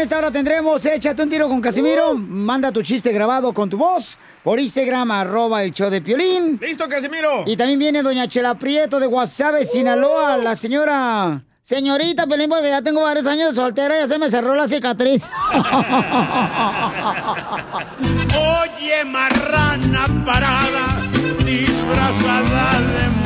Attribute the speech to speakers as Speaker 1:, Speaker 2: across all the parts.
Speaker 1: en esta hora tendremos Échate un tiro con Casimiro. Manda tu chiste grabado con tu voz por Instagram, arroba el show de Piolín.
Speaker 2: ¡Listo, Casimiro!
Speaker 1: Y también viene doña Chela Prieto de Guasave, Sinaloa, la señora... Señorita Pelín, porque ya tengo varios años de soltera y ya se me cerró la cicatriz.
Speaker 3: Oye, marrana parada, disfrazada de.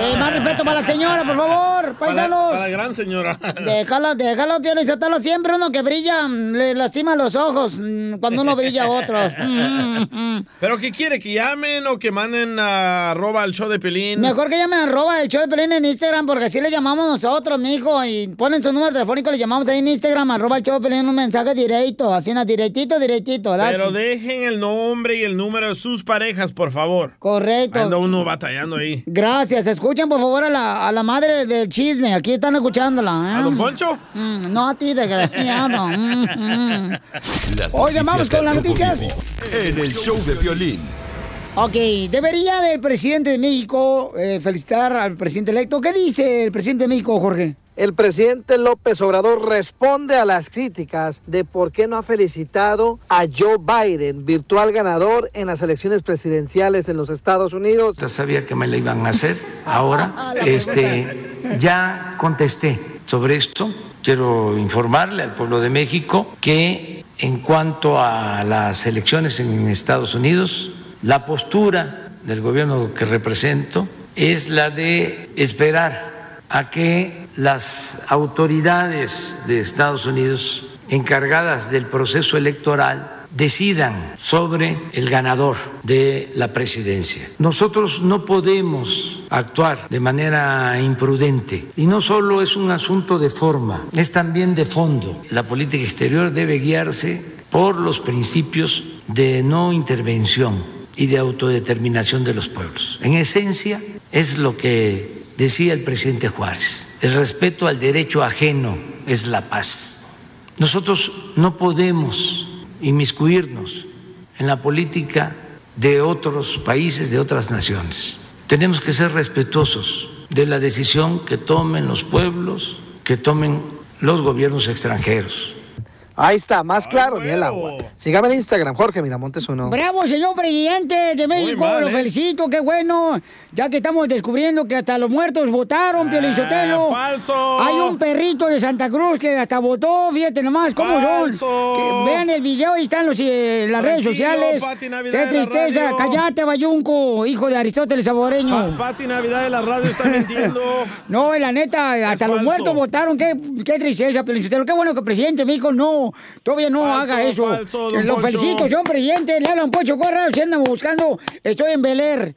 Speaker 1: Eh, más respeto para la señora, por favor, paisanos.
Speaker 2: Para la gran señora.
Speaker 1: Déjalo, déjalo, Piolín, Sotelo, siempre uno que brilla mm, le lastima los ojos mm, cuando uno brilla a otros. Mm.
Speaker 2: ¿Pero qué quiere? ¿Que llamen o que manden a arroba al show de Pelín?
Speaker 1: Mejor que llamen arroba el show de Pelín en Instagram, porque así le llamamos nosotros, mijo, y ponen su número telefónico, le llamamos ahí en Instagram, arroba el show de Pelín, un mensaje directo, así, na, directito, directito.
Speaker 2: Pero dejen el nombre y el número de sus parejas, por favor.
Speaker 1: Correcto.
Speaker 2: Anda uno batallando ahí.
Speaker 1: Gracias, escuchen por favor a la, a la madre del chisme, aquí están escuchándola. ¿eh?
Speaker 2: ¿A don Poncho?
Speaker 1: Mm, no a ti, desgraciado. Mm, mm. Oye, vamos con las noticias.
Speaker 4: En el show de violín.
Speaker 1: Ok, debería del presidente de México eh, felicitar al presidente electo. ¿Qué dice el presidente de México, Jorge?
Speaker 5: El presidente López Obrador responde a las críticas de por qué no ha felicitado a Joe Biden, virtual ganador en las elecciones presidenciales en los Estados Unidos.
Speaker 6: Ya sabía que me la iban a hacer. Ahora, este, ya contesté sobre esto. Quiero informarle al pueblo de México que en cuanto a las elecciones en Estados Unidos, la postura del gobierno que represento es la de esperar a que las autoridades de Estados Unidos encargadas del proceso electoral decidan sobre el ganador de la presidencia. Nosotros no podemos actuar de manera imprudente y no solo es un asunto de forma, es también de fondo. La política exterior debe guiarse por los principios de no intervención y de autodeterminación de los pueblos. En esencia es lo que decía el presidente Juárez. El respeto al derecho ajeno es la paz. Nosotros no podemos inmiscuirnos en la política de otros países, de otras naciones. Tenemos que ser respetuosos de la decisión que tomen los pueblos, que tomen los gobiernos extranjeros.
Speaker 5: Ahí está, más claro ni el agua. Sígame en Instagram, Jorge Miramontes uno.
Speaker 1: Bravo, señor presidente de México,
Speaker 5: mal,
Speaker 1: lo
Speaker 5: ¿eh?
Speaker 1: felicito, qué bueno. Ya que estamos descubriendo que hasta los muertos votaron, Piolín Sotelo.
Speaker 2: Ah, falso.
Speaker 1: Hay un perrito de Santa Cruz que hasta votó, fíjate nomás cómo
Speaker 2: Falso.
Speaker 1: son. Que vean el video, ahí están los, eh, las redes sociales.
Speaker 2: Pati Navidad
Speaker 1: Qué
Speaker 2: de la
Speaker 1: tristeza,
Speaker 2: radio.
Speaker 1: cállate, Bayunco, hijo de Aristóteles Saboreño.
Speaker 2: Pa- Pati Navidad de la radio está mintiendo.
Speaker 1: No, la neta, hasta los
Speaker 2: falso.
Speaker 1: muertos votaron. Qué, qué tristeza, Pelichotelo. Qué bueno que el presidente me dijo, no, todavía no
Speaker 2: Falso,
Speaker 1: haga eso.
Speaker 2: falso, don
Speaker 1: Lo
Speaker 2: Poncho.
Speaker 1: felicito, señor presidente. Le hablan Pocho Corra, si andan buscando, estoy en Bel Air.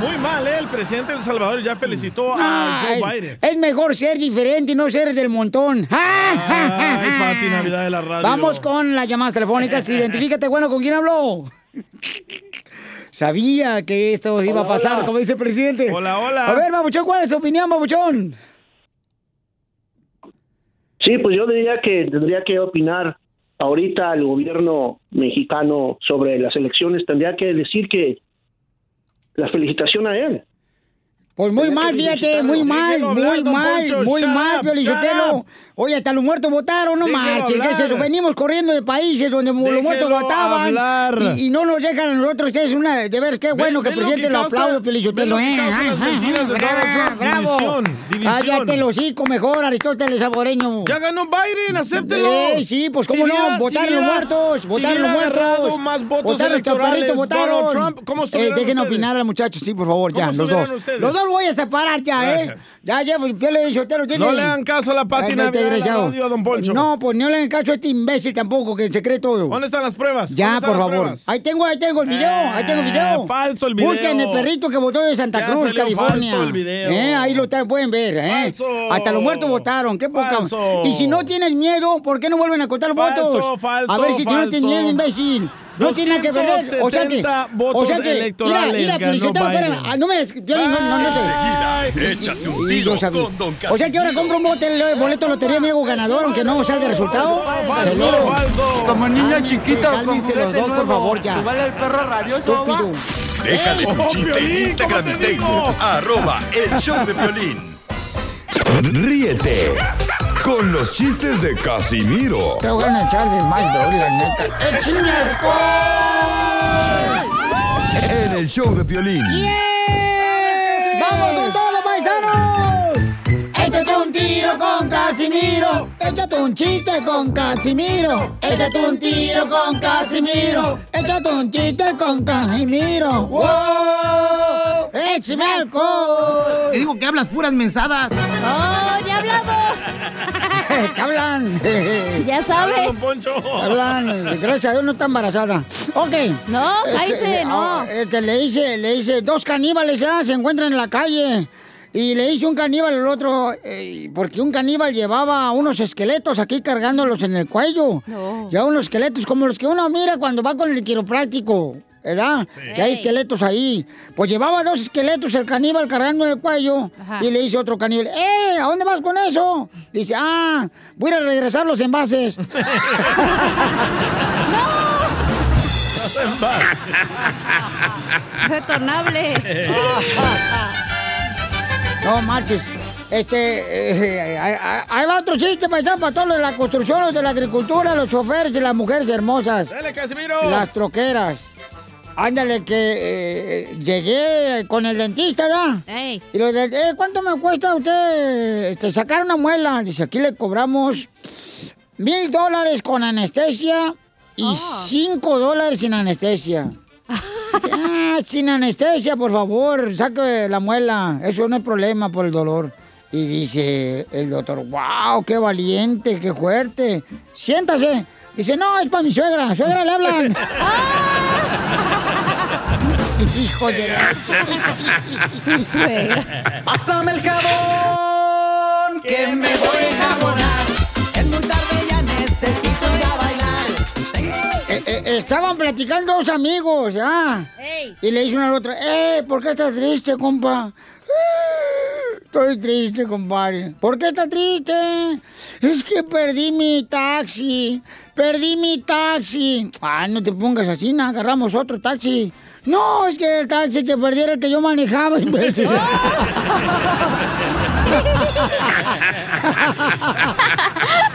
Speaker 2: Muy mal, ¿eh? El presidente de El Salvador ya felicitó a Joe Biden.
Speaker 1: Es mejor ser diferente y no ser del montón.
Speaker 2: Ay, Pati Navidad de la radio.
Speaker 1: Vamos con las llamadas telefónicas. Identifícate, bueno, ¿con quién habló? Sabía que esto iba a pasar,
Speaker 2: hola.
Speaker 1: como dice el presidente.
Speaker 2: Hola, hola.
Speaker 1: A ver, Babuchón, ¿cuál es tu opinión, Babuchón?
Speaker 7: Sí, pues yo diría que tendría que opinar ahorita el gobierno mexicano sobre las elecciones, tendría que decir que la felicitación a él.
Speaker 1: Pues muy mal, fíjate, muy mal, muy mal, muy mal,
Speaker 7: up.
Speaker 1: Oye, hasta los muertos votaron, no
Speaker 7: Déjelo
Speaker 1: marchen, ¿qué es
Speaker 7: hablar.
Speaker 1: eso? Venimos corriendo de países donde los muertos votaban y, no nos dejan a nosotros, que es una, de ver, qué bueno que el presidente lo aplaude, Piolichotelo.
Speaker 2: ven lo que
Speaker 1: eh.
Speaker 2: Donald Trump.
Speaker 1: bravo.
Speaker 2: División.
Speaker 1: Cállate el hocico mejor, Aristóteles Saboreño.
Speaker 2: Ya ganó Biden, acéptelo.
Speaker 1: Eh, sí, pues cómo no, votaron los muertos, votaron los muertos.
Speaker 2: más votos
Speaker 1: votaron los chaparritos, votaron.
Speaker 2: ¿cómo
Speaker 1: eh, dejen opinar al muchacho, sí, por favor, ya,
Speaker 2: ¿Cómo
Speaker 1: los dos. Los dos voy a separar ya, ¿eh? Ya llevo, Piole Sotelo tiene...
Speaker 2: No le hagan caso a la de
Speaker 1: desgraciado.
Speaker 2: radio, don Poncho.
Speaker 1: No, pues no le hagan caso a este imbécil tampoco, que se cree todo.
Speaker 2: ¿Dónde están las pruebas?
Speaker 1: Ya,
Speaker 2: ¿Dónde están
Speaker 1: por favor.
Speaker 2: pruebas?
Speaker 1: Ahí tengo, ahí tengo el video, ahí tengo el video.
Speaker 2: Eh, falso el video.
Speaker 1: Busquen el perrito que votó de Santa
Speaker 2: Ya
Speaker 1: Cruz, California.
Speaker 2: falso el video.
Speaker 1: Eh, ahí lo pueden ver, ¿eh?
Speaker 2: Falso.
Speaker 1: Hasta los muertos votaron, qué poca.
Speaker 2: Falso.
Speaker 1: Y si no tienes miedo, ¿por qué no vuelven a contar
Speaker 2: Falso,
Speaker 1: votos?
Speaker 2: falso,
Speaker 1: a ver si tú no tienes
Speaker 2: falso.
Speaker 1: miedo, imbécil. No tiene nada que perder. O sea que,
Speaker 2: 270 votos
Speaker 1: o sea que,
Speaker 2: electorales
Speaker 1: mira, mira, Piolichotelo, espérame, ah, no me, Piolín, no, no, no te-
Speaker 4: Enseguida, échate un tiro
Speaker 1: yo
Speaker 4: con Don Casimiro.
Speaker 1: O sea que ahora compro un bote, el boleto de lotería, me hago ganador, aunque no salga el resultado.
Speaker 2: falso,
Speaker 1: Seguro.
Speaker 2: falso.
Speaker 8: Como niño
Speaker 1: Cálmense,
Speaker 8: chiquito con
Speaker 1: los dos, por favor, ya.
Speaker 8: Súbale el perro rabioso.
Speaker 4: Déjale tu
Speaker 2: Oh,
Speaker 4: chiste en Instagram
Speaker 2: ¿cómo
Speaker 4: y? Facebook. Arroba el show de violín. Ríete con los chistes de Casimiro.
Speaker 1: Te voy a echar de mal, la neta. ¡Échame alcohol!
Speaker 4: En el show de Piolín.
Speaker 1: ¡Vamos con todo, paisanos! Échate un tiro con Casimiro. Échate un chiste con Casimiro. Échate un tiro con Casimiro. Échate un chiste con Casimiro. ¡Wow! ¡Échame alcohol!
Speaker 8: Te digo que hablas puras mensadas.
Speaker 9: ¡Oh, ya hablado!
Speaker 1: ¿Qué hablan?
Speaker 9: Ya sabe.
Speaker 2: Don Poncho.
Speaker 1: Hablan, gracias a Dios no está embarazada. Ok.
Speaker 9: No, cállese,
Speaker 1: Este,
Speaker 9: no.
Speaker 1: ah, este, le dice, le dice, dos caníbales ya se encuentran en la calle. Y le dice un caníbal al otro, eh, porque un caníbal llevaba unos esqueletos aquí cargándolos en el cuello.
Speaker 9: No.
Speaker 1: Ya unos esqueletos como los que uno mira cuando va con el quiropráctico, ¿verdad? Que hay esqueletos ahí. Pues llevaba dos esqueletos el caníbal cargando en el cuello.
Speaker 9: Ajá.
Speaker 1: Y le dice otro caníbal, ¡eh! ¿A dónde vas con eso? Dice, ah, voy a ir a regresar los envases.
Speaker 9: Retornable.
Speaker 1: No marches. Este, eh, ahí- ahí ahí va otro chiste paisano para todos los de la construcción, los de la agricultura, los choferes y las mujeres hermosas.
Speaker 2: Dale, Casimiro.
Speaker 1: Las troqueras. Ándale, que eh, llegué con el dentista, ¿verdad?
Speaker 9: Ey.
Speaker 1: Y lo de, eh, ¿cuánto me cuesta usted este, sacar una muela? Dice, aquí le cobramos mil dólares con anestesia y cinco dólares sin anestesia. Ah, sin anestesia, por favor, saque la muela. Eso no es problema por el dolor. Y dice el doctor, wow, qué valiente, qué fuerte. Siéntase. Dice, no, es para mi suegra. Suegra le hablan. Hijo de la...
Speaker 9: Su suegra.
Speaker 8: Pásame el jabón, que me voy a enjabonar. Es muy tarde, ya necesito ir a bailar. Tengo...
Speaker 1: Eh, eh, estaban platicando dos amigos, ¿ya?
Speaker 9: Ey.
Speaker 1: Y le dice uno al otro, ¡eh! ¿Por qué estás triste, compa? "Eh, Estoy triste, compadre. ¿Por qué estás triste? Es que perdí mi taxi. Perdí mi taxi. Ah, no te pongas así, no, agarramos otro taxi. No, es que el taxi que perdí era el que yo manejaba, imbécil.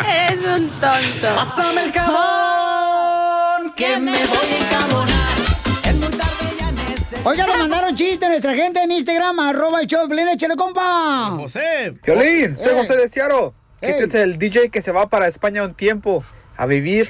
Speaker 9: Eres un tonto.
Speaker 8: Pásame el jabón, que me voy a
Speaker 1: Oiga, le mandaron chiste a nuestra gente en Instagram, arroba el show échale, compa.
Speaker 2: José.
Speaker 10: Violín, soy
Speaker 1: Eh.
Speaker 10: José de Ciaro. Este es el DJ que se va para España un tiempo a vivir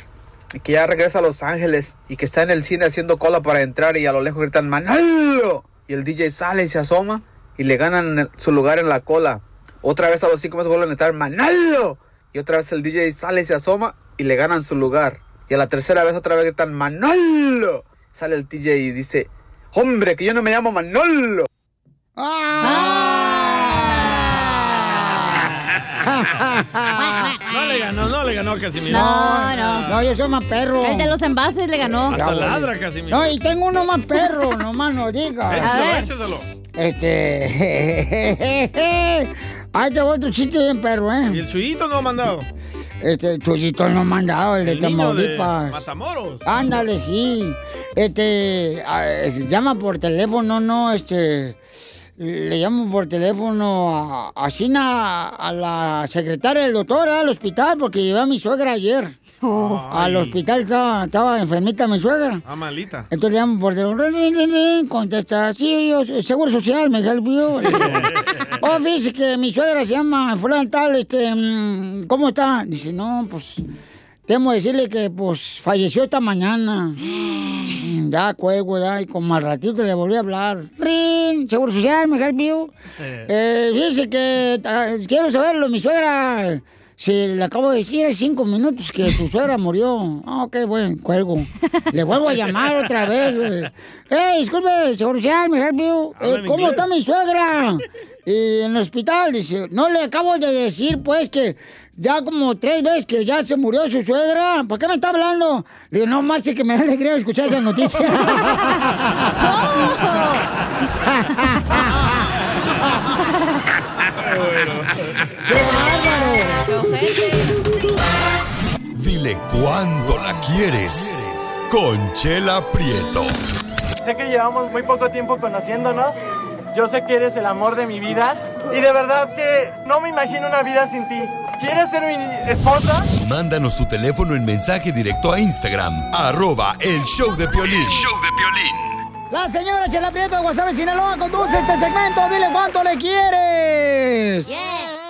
Speaker 10: y que ya regresa a Los Ángeles y que está en el cine haciendo cola para entrar y a lo lejos gritan Manolo. Y el DJ sale y se asoma y le ganan su lugar en la cola. Otra vez a los cinco minutos vuelven a gritar Manolo. Y otra vez el DJ sale y se asoma y le ganan su lugar. Y a la tercera vez otra vez gritan Manolo. Sale el DJ y dice, hombre, que yo no me llamo Manolo.
Speaker 2: No le ganó, no le ganó Casimiro.
Speaker 9: No, no.
Speaker 1: No, yo soy más perro.
Speaker 9: El de los envases le ganó.
Speaker 2: Hasta
Speaker 1: Ya,
Speaker 2: ladra. Casimiro.
Speaker 1: No, y tengo uno más perro, nomás no diga.
Speaker 2: Échaselo, échaselo.
Speaker 1: Este. Ahí te voy otro chiste bien perro,
Speaker 2: Y
Speaker 1: ¿eh?
Speaker 2: el chuyito no ha mandado.
Speaker 1: Este, Chuyito no me han dado, el de
Speaker 2: El niño de
Speaker 1: Tamaulipas.
Speaker 2: Matamoros.
Speaker 1: Ándale, sí. Este, eh, llama por teléfono, no, este. Le llamo por teléfono a, a Sina, a la secretaria del doctor al hospital, porque llevé a mi suegra ayer. Al hospital estaba, estaba enfermita mi suegra.
Speaker 2: Ah, malita.
Speaker 1: Entonces le llamo por teléfono, rin, rin, rin, rin, contesta, sí, yo, Seguro Social, me you. oh, fíjese que mi suegra se llama fulano tal, este, mm, ¿cómo está? Dice, no, pues, temo decirle que, pues, falleció esta mañana. Ya, cuelgo, ya, y como al ratito le volví a hablar. Rin, Seguro Social, me help you. Eh, fíjese que ah, quiero saberlo, mi suegra... Si le acabo de decir hace cinco minutos que tu suegra murió. Ah, ok, bueno, cuelgo. Le vuelvo a llamar otra vez, güey. ¡Eh, disculpe, seguro social, me help Eh, ¿Cómo está mi suegra? Y en el hospital, dice, no le acabo de decir, pues, que ya como tres veces que ya se murió su suegra. ¿Por qué me está hablando? Le digo, no, marche, que me da alegría escuchar esa noticia. ¡Qué
Speaker 4: Dile cuándo la quieres. Conchela Prieto.
Speaker 11: Sé que llevamos muy poco tiempo conociéndonos. Yo sé que eres el amor de mi vida. Y de verdad que no me imagino una vida sin ti. ¿Quieres ser mi esposa?
Speaker 4: Mándanos tu teléfono en mensaje directo a Instagram, arroba el show de Piolín.
Speaker 1: La señora Chela Prieto de Guasave, Sinaloa, conduce este segmento. Dile cuánto le quieres.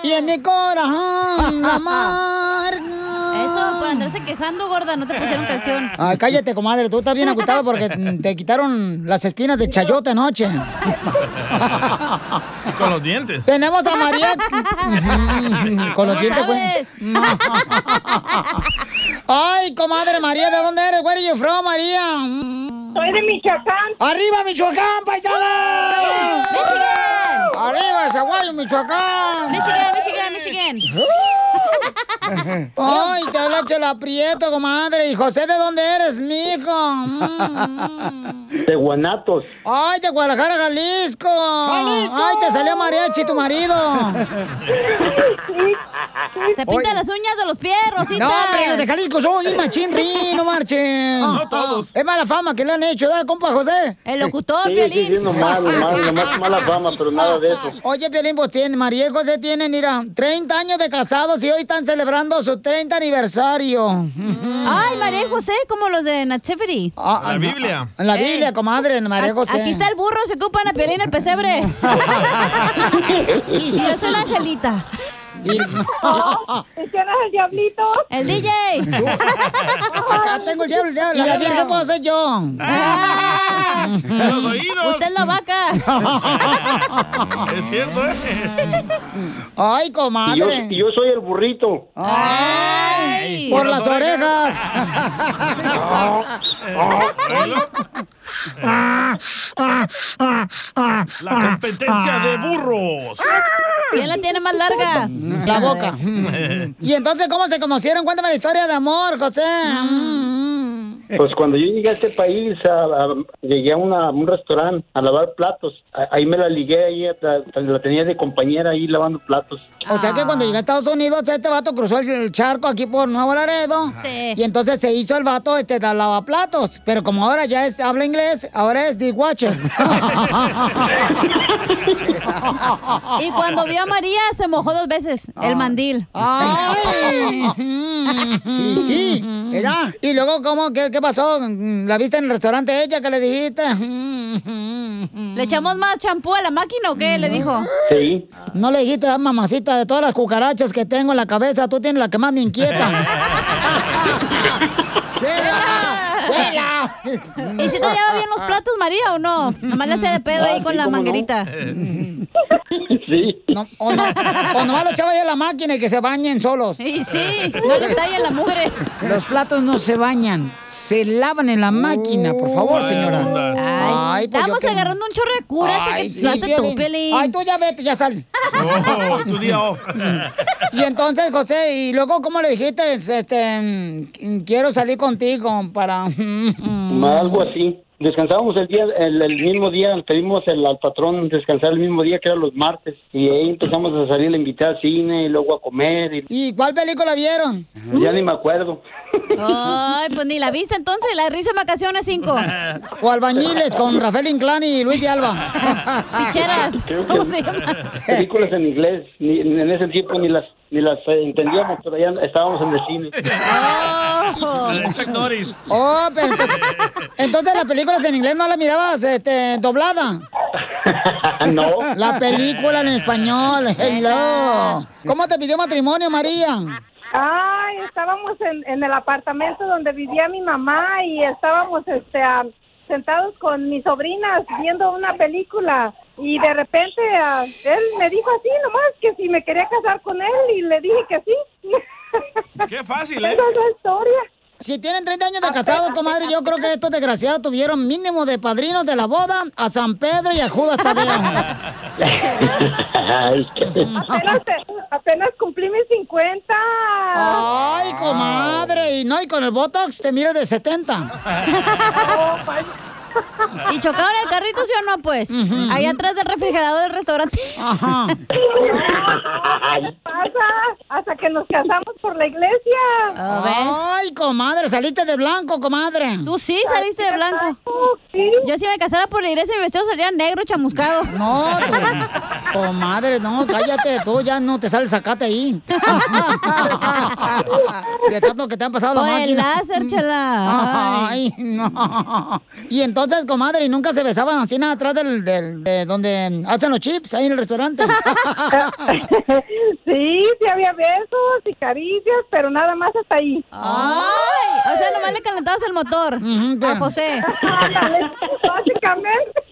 Speaker 1: Y en mi corazón, amar.
Speaker 9: Andarse quejando, gorda, no te pusieron canción.
Speaker 1: Ay, cállate, comadre. Tú estás bien acostado porque te quitaron las espinas de chayote anoche.
Speaker 2: Y con los dientes.
Speaker 1: Tenemos a María. Con los dientes, güey. Ay, comadre María, ¿de dónde eres? Where are you from, María?
Speaker 12: Soy de Michoacán.
Speaker 1: ¡Arriba, Michoacán, paisana!
Speaker 9: ¡Michigan!
Speaker 1: ¡Arriba, Zaguayo, Michoacán!
Speaker 9: Michigan, Michigan, Michigan.
Speaker 1: Ay, te habla Chela Prieto, comadre. ¿Y José de dónde eres, mijo? Mm.
Speaker 13: De Guanatos.
Speaker 1: Ay, de Guadalajara, Jalisco. Ay, te salió mariachi tu marido.
Speaker 9: Te pinta las uñas de los pies, Rosita.
Speaker 1: No, hombre, los de Jalisco son bien machín, ri, no marchen.
Speaker 13: No todos.
Speaker 1: Es mala fama que le han hecho, ¿verdad, compa José?
Speaker 9: El locutor,
Speaker 13: Sí, sí, sí, nomás, nomás mala fama, pero nada de eso.
Speaker 1: Oye, Piolín, pues tiene, María y José tienen, mira, 30 años de casados y hoy están celebrando su 30 aniversario.
Speaker 9: Ay, María José, como los de Nativity.
Speaker 2: La Biblia.
Speaker 1: En la Biblia, comadre, María José.
Speaker 9: Aquí está el burro, se ocupan a Piolín el pesebre. y yo soy la Angelita.
Speaker 12: ¿Y quién es el diablito?
Speaker 9: El DJ.
Speaker 1: Acá tengo el diablo, el diablo. Y la virgen puedo ser yo.
Speaker 9: Ah.
Speaker 2: Los oídos.
Speaker 9: Usted es la vaca.
Speaker 2: Es cierto, ¿eh?
Speaker 1: Ay,
Speaker 13: Y yo,
Speaker 1: comadre.
Speaker 13: y yo soy el burrito.
Speaker 1: Ay, por las orejas.
Speaker 2: La competencia de burros.
Speaker 9: ¿Quién la tiene más larga?
Speaker 1: La boca. Y entonces, ¿cómo se conocieron? Cuéntame la historia de amor, José.
Speaker 13: Pues cuando yo llegué a este país, a- a- llegué a, una- a un restaurante a lavar platos. A- ahí me la ligué, ahí la, la tenía de compañera ahí lavando platos.
Speaker 1: O sea que cuando llegué a Estados Unidos, este vato cruzó el- el charco aquí por Nuevo Laredo.
Speaker 9: Sí.
Speaker 1: Y entonces se hizo el vato este de lavaplatos. Pero como ahora ya es, habla inglés, ahora es dishwasher.
Speaker 9: Y cuando vio a María, se mojó dos veces el mandil.
Speaker 1: ¡Ay! Sí, sí, ¿verdad? Y luego, ¿cómo? ¿Qué, qué pasó? ¿La viste en el restaurante ella? ¿Qué le dijiste?
Speaker 9: ¿Le echamos más champú a la máquina o qué? Le dijo.
Speaker 13: Sí.
Speaker 1: No le dijiste, ah, mamacita, de todas las cucarachas que tengo en la cabeza, tú tienes la que más me inquieta. ¡Chela!
Speaker 9: ¿Y si te lleva bien los platos, María, o no? Nomás le hacía de pedo ahí
Speaker 13: Ah,
Speaker 9: con
Speaker 13: sí,
Speaker 9: la
Speaker 13: cómo no. Sí.
Speaker 1: No, o, no, o nomás lo echaba ahí a la máquina y que se bañen solos.
Speaker 9: Y sí, no le talla la mugre.
Speaker 1: Los platos no se bañan, se lavan en la máquina, por favor, señora.
Speaker 9: Ay,
Speaker 1: pues yo
Speaker 9: estamos agarrando un chorro de cura hasta
Speaker 1: Ay,
Speaker 9: que
Speaker 1: sí,
Speaker 9: tú.
Speaker 1: Piolín. Ay, tú ya vete, ya sal.
Speaker 2: Oh, tu día off.
Speaker 1: Y entonces, José, y luego, ¿cómo le dijiste? Este, mm, quiero salir contigo para...
Speaker 13: Algo así. Descansábamos el día, el, el mismo día, pedimos el, al patrón descansar el mismo día que era los martes y ahí empezamos a salir, la invité al cine y luego a comer y
Speaker 1: ¿Y cuál película vieron?
Speaker 13: ya ni me acuerdo.
Speaker 9: Ay, pues ni la viste entonces, la risa en vacaciones 5.
Speaker 1: O Albañiles con Rafael Inclán y Luis de Alba.
Speaker 9: Picheras. ¿Cómo se llama?
Speaker 13: películas en inglés, ni, en ese tiempo ni las ni las entendíamos, pero ya estábamos en el cine.
Speaker 9: Oh.
Speaker 2: Chuck Norris.
Speaker 1: Oh, pero entonces, entonces las películas en inglés no las mirabas este, doblada.
Speaker 13: no.
Speaker 1: La película en español, hello. ¿Cómo te pidió matrimonio, María?
Speaker 12: Ay, estábamos en, en el apartamento donde vivía mi mamá y estábamos este, sentados con mis sobrinas viendo una película y de repente ah, él me dijo así nomás que si me quería casar con él y le dije que sí.
Speaker 2: Qué fácil,
Speaker 12: Esa
Speaker 2: ¿eh?
Speaker 12: es la historia.
Speaker 1: Si tienen 30 años de casados, comadre, yo creo que estos desgraciados tuvieron mínimo de padrinos de la boda a San Pedro y a Judas Tadeo.
Speaker 13: Ay, qué-
Speaker 12: Apenas, apenas cumplí mis 50.
Speaker 1: Ay, comadre, y no, y con el Botox te miras de 70.
Speaker 12: Oh,
Speaker 9: ¿Y chocaron el carrito, sí o no, pues? Ahí atrás del refrigerador del restaurante.
Speaker 1: Ajá.
Speaker 12: ¿Qué pasa? Hasta que nos casamos por la iglesia.
Speaker 1: Ay, comadre, saliste de blanco, comadre.
Speaker 9: Tú sí saliste de blanco. Yo si me casara por la iglesia, mi vestido salía negro chamuscado.
Speaker 1: No, tú, comadre, no, cállate, tú ya no te sale sacate ahí. De tanto que te han pasado la
Speaker 9: Por el
Speaker 1: máquina.
Speaker 9: láser, chela.
Speaker 1: Ay, no. Y entonces, comadre, ¿y nunca se besaban así nada atrás del, del- de donde hacen los chips, ahí en el restaurante?
Speaker 12: Sí, sí había besos y caricias, pero nada más hasta ahí.
Speaker 9: Ay, o sea, nomás le calentabas el motor a José.
Speaker 12: Básicamente.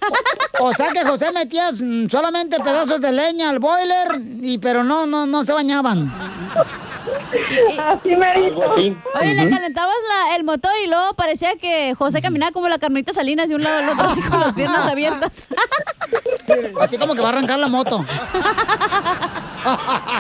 Speaker 1: O sea que José metías mm, solamente pedazos de leña al boiler, y pero no, no, no se bañaban.
Speaker 12: Así me
Speaker 13: así.
Speaker 9: Oye, le calentabas la- el motor y luego parecía que José caminaba como la Carmelita Salinas de un lado al otro, así con las piernas abiertas.
Speaker 1: Así como que va a arrancar la moto.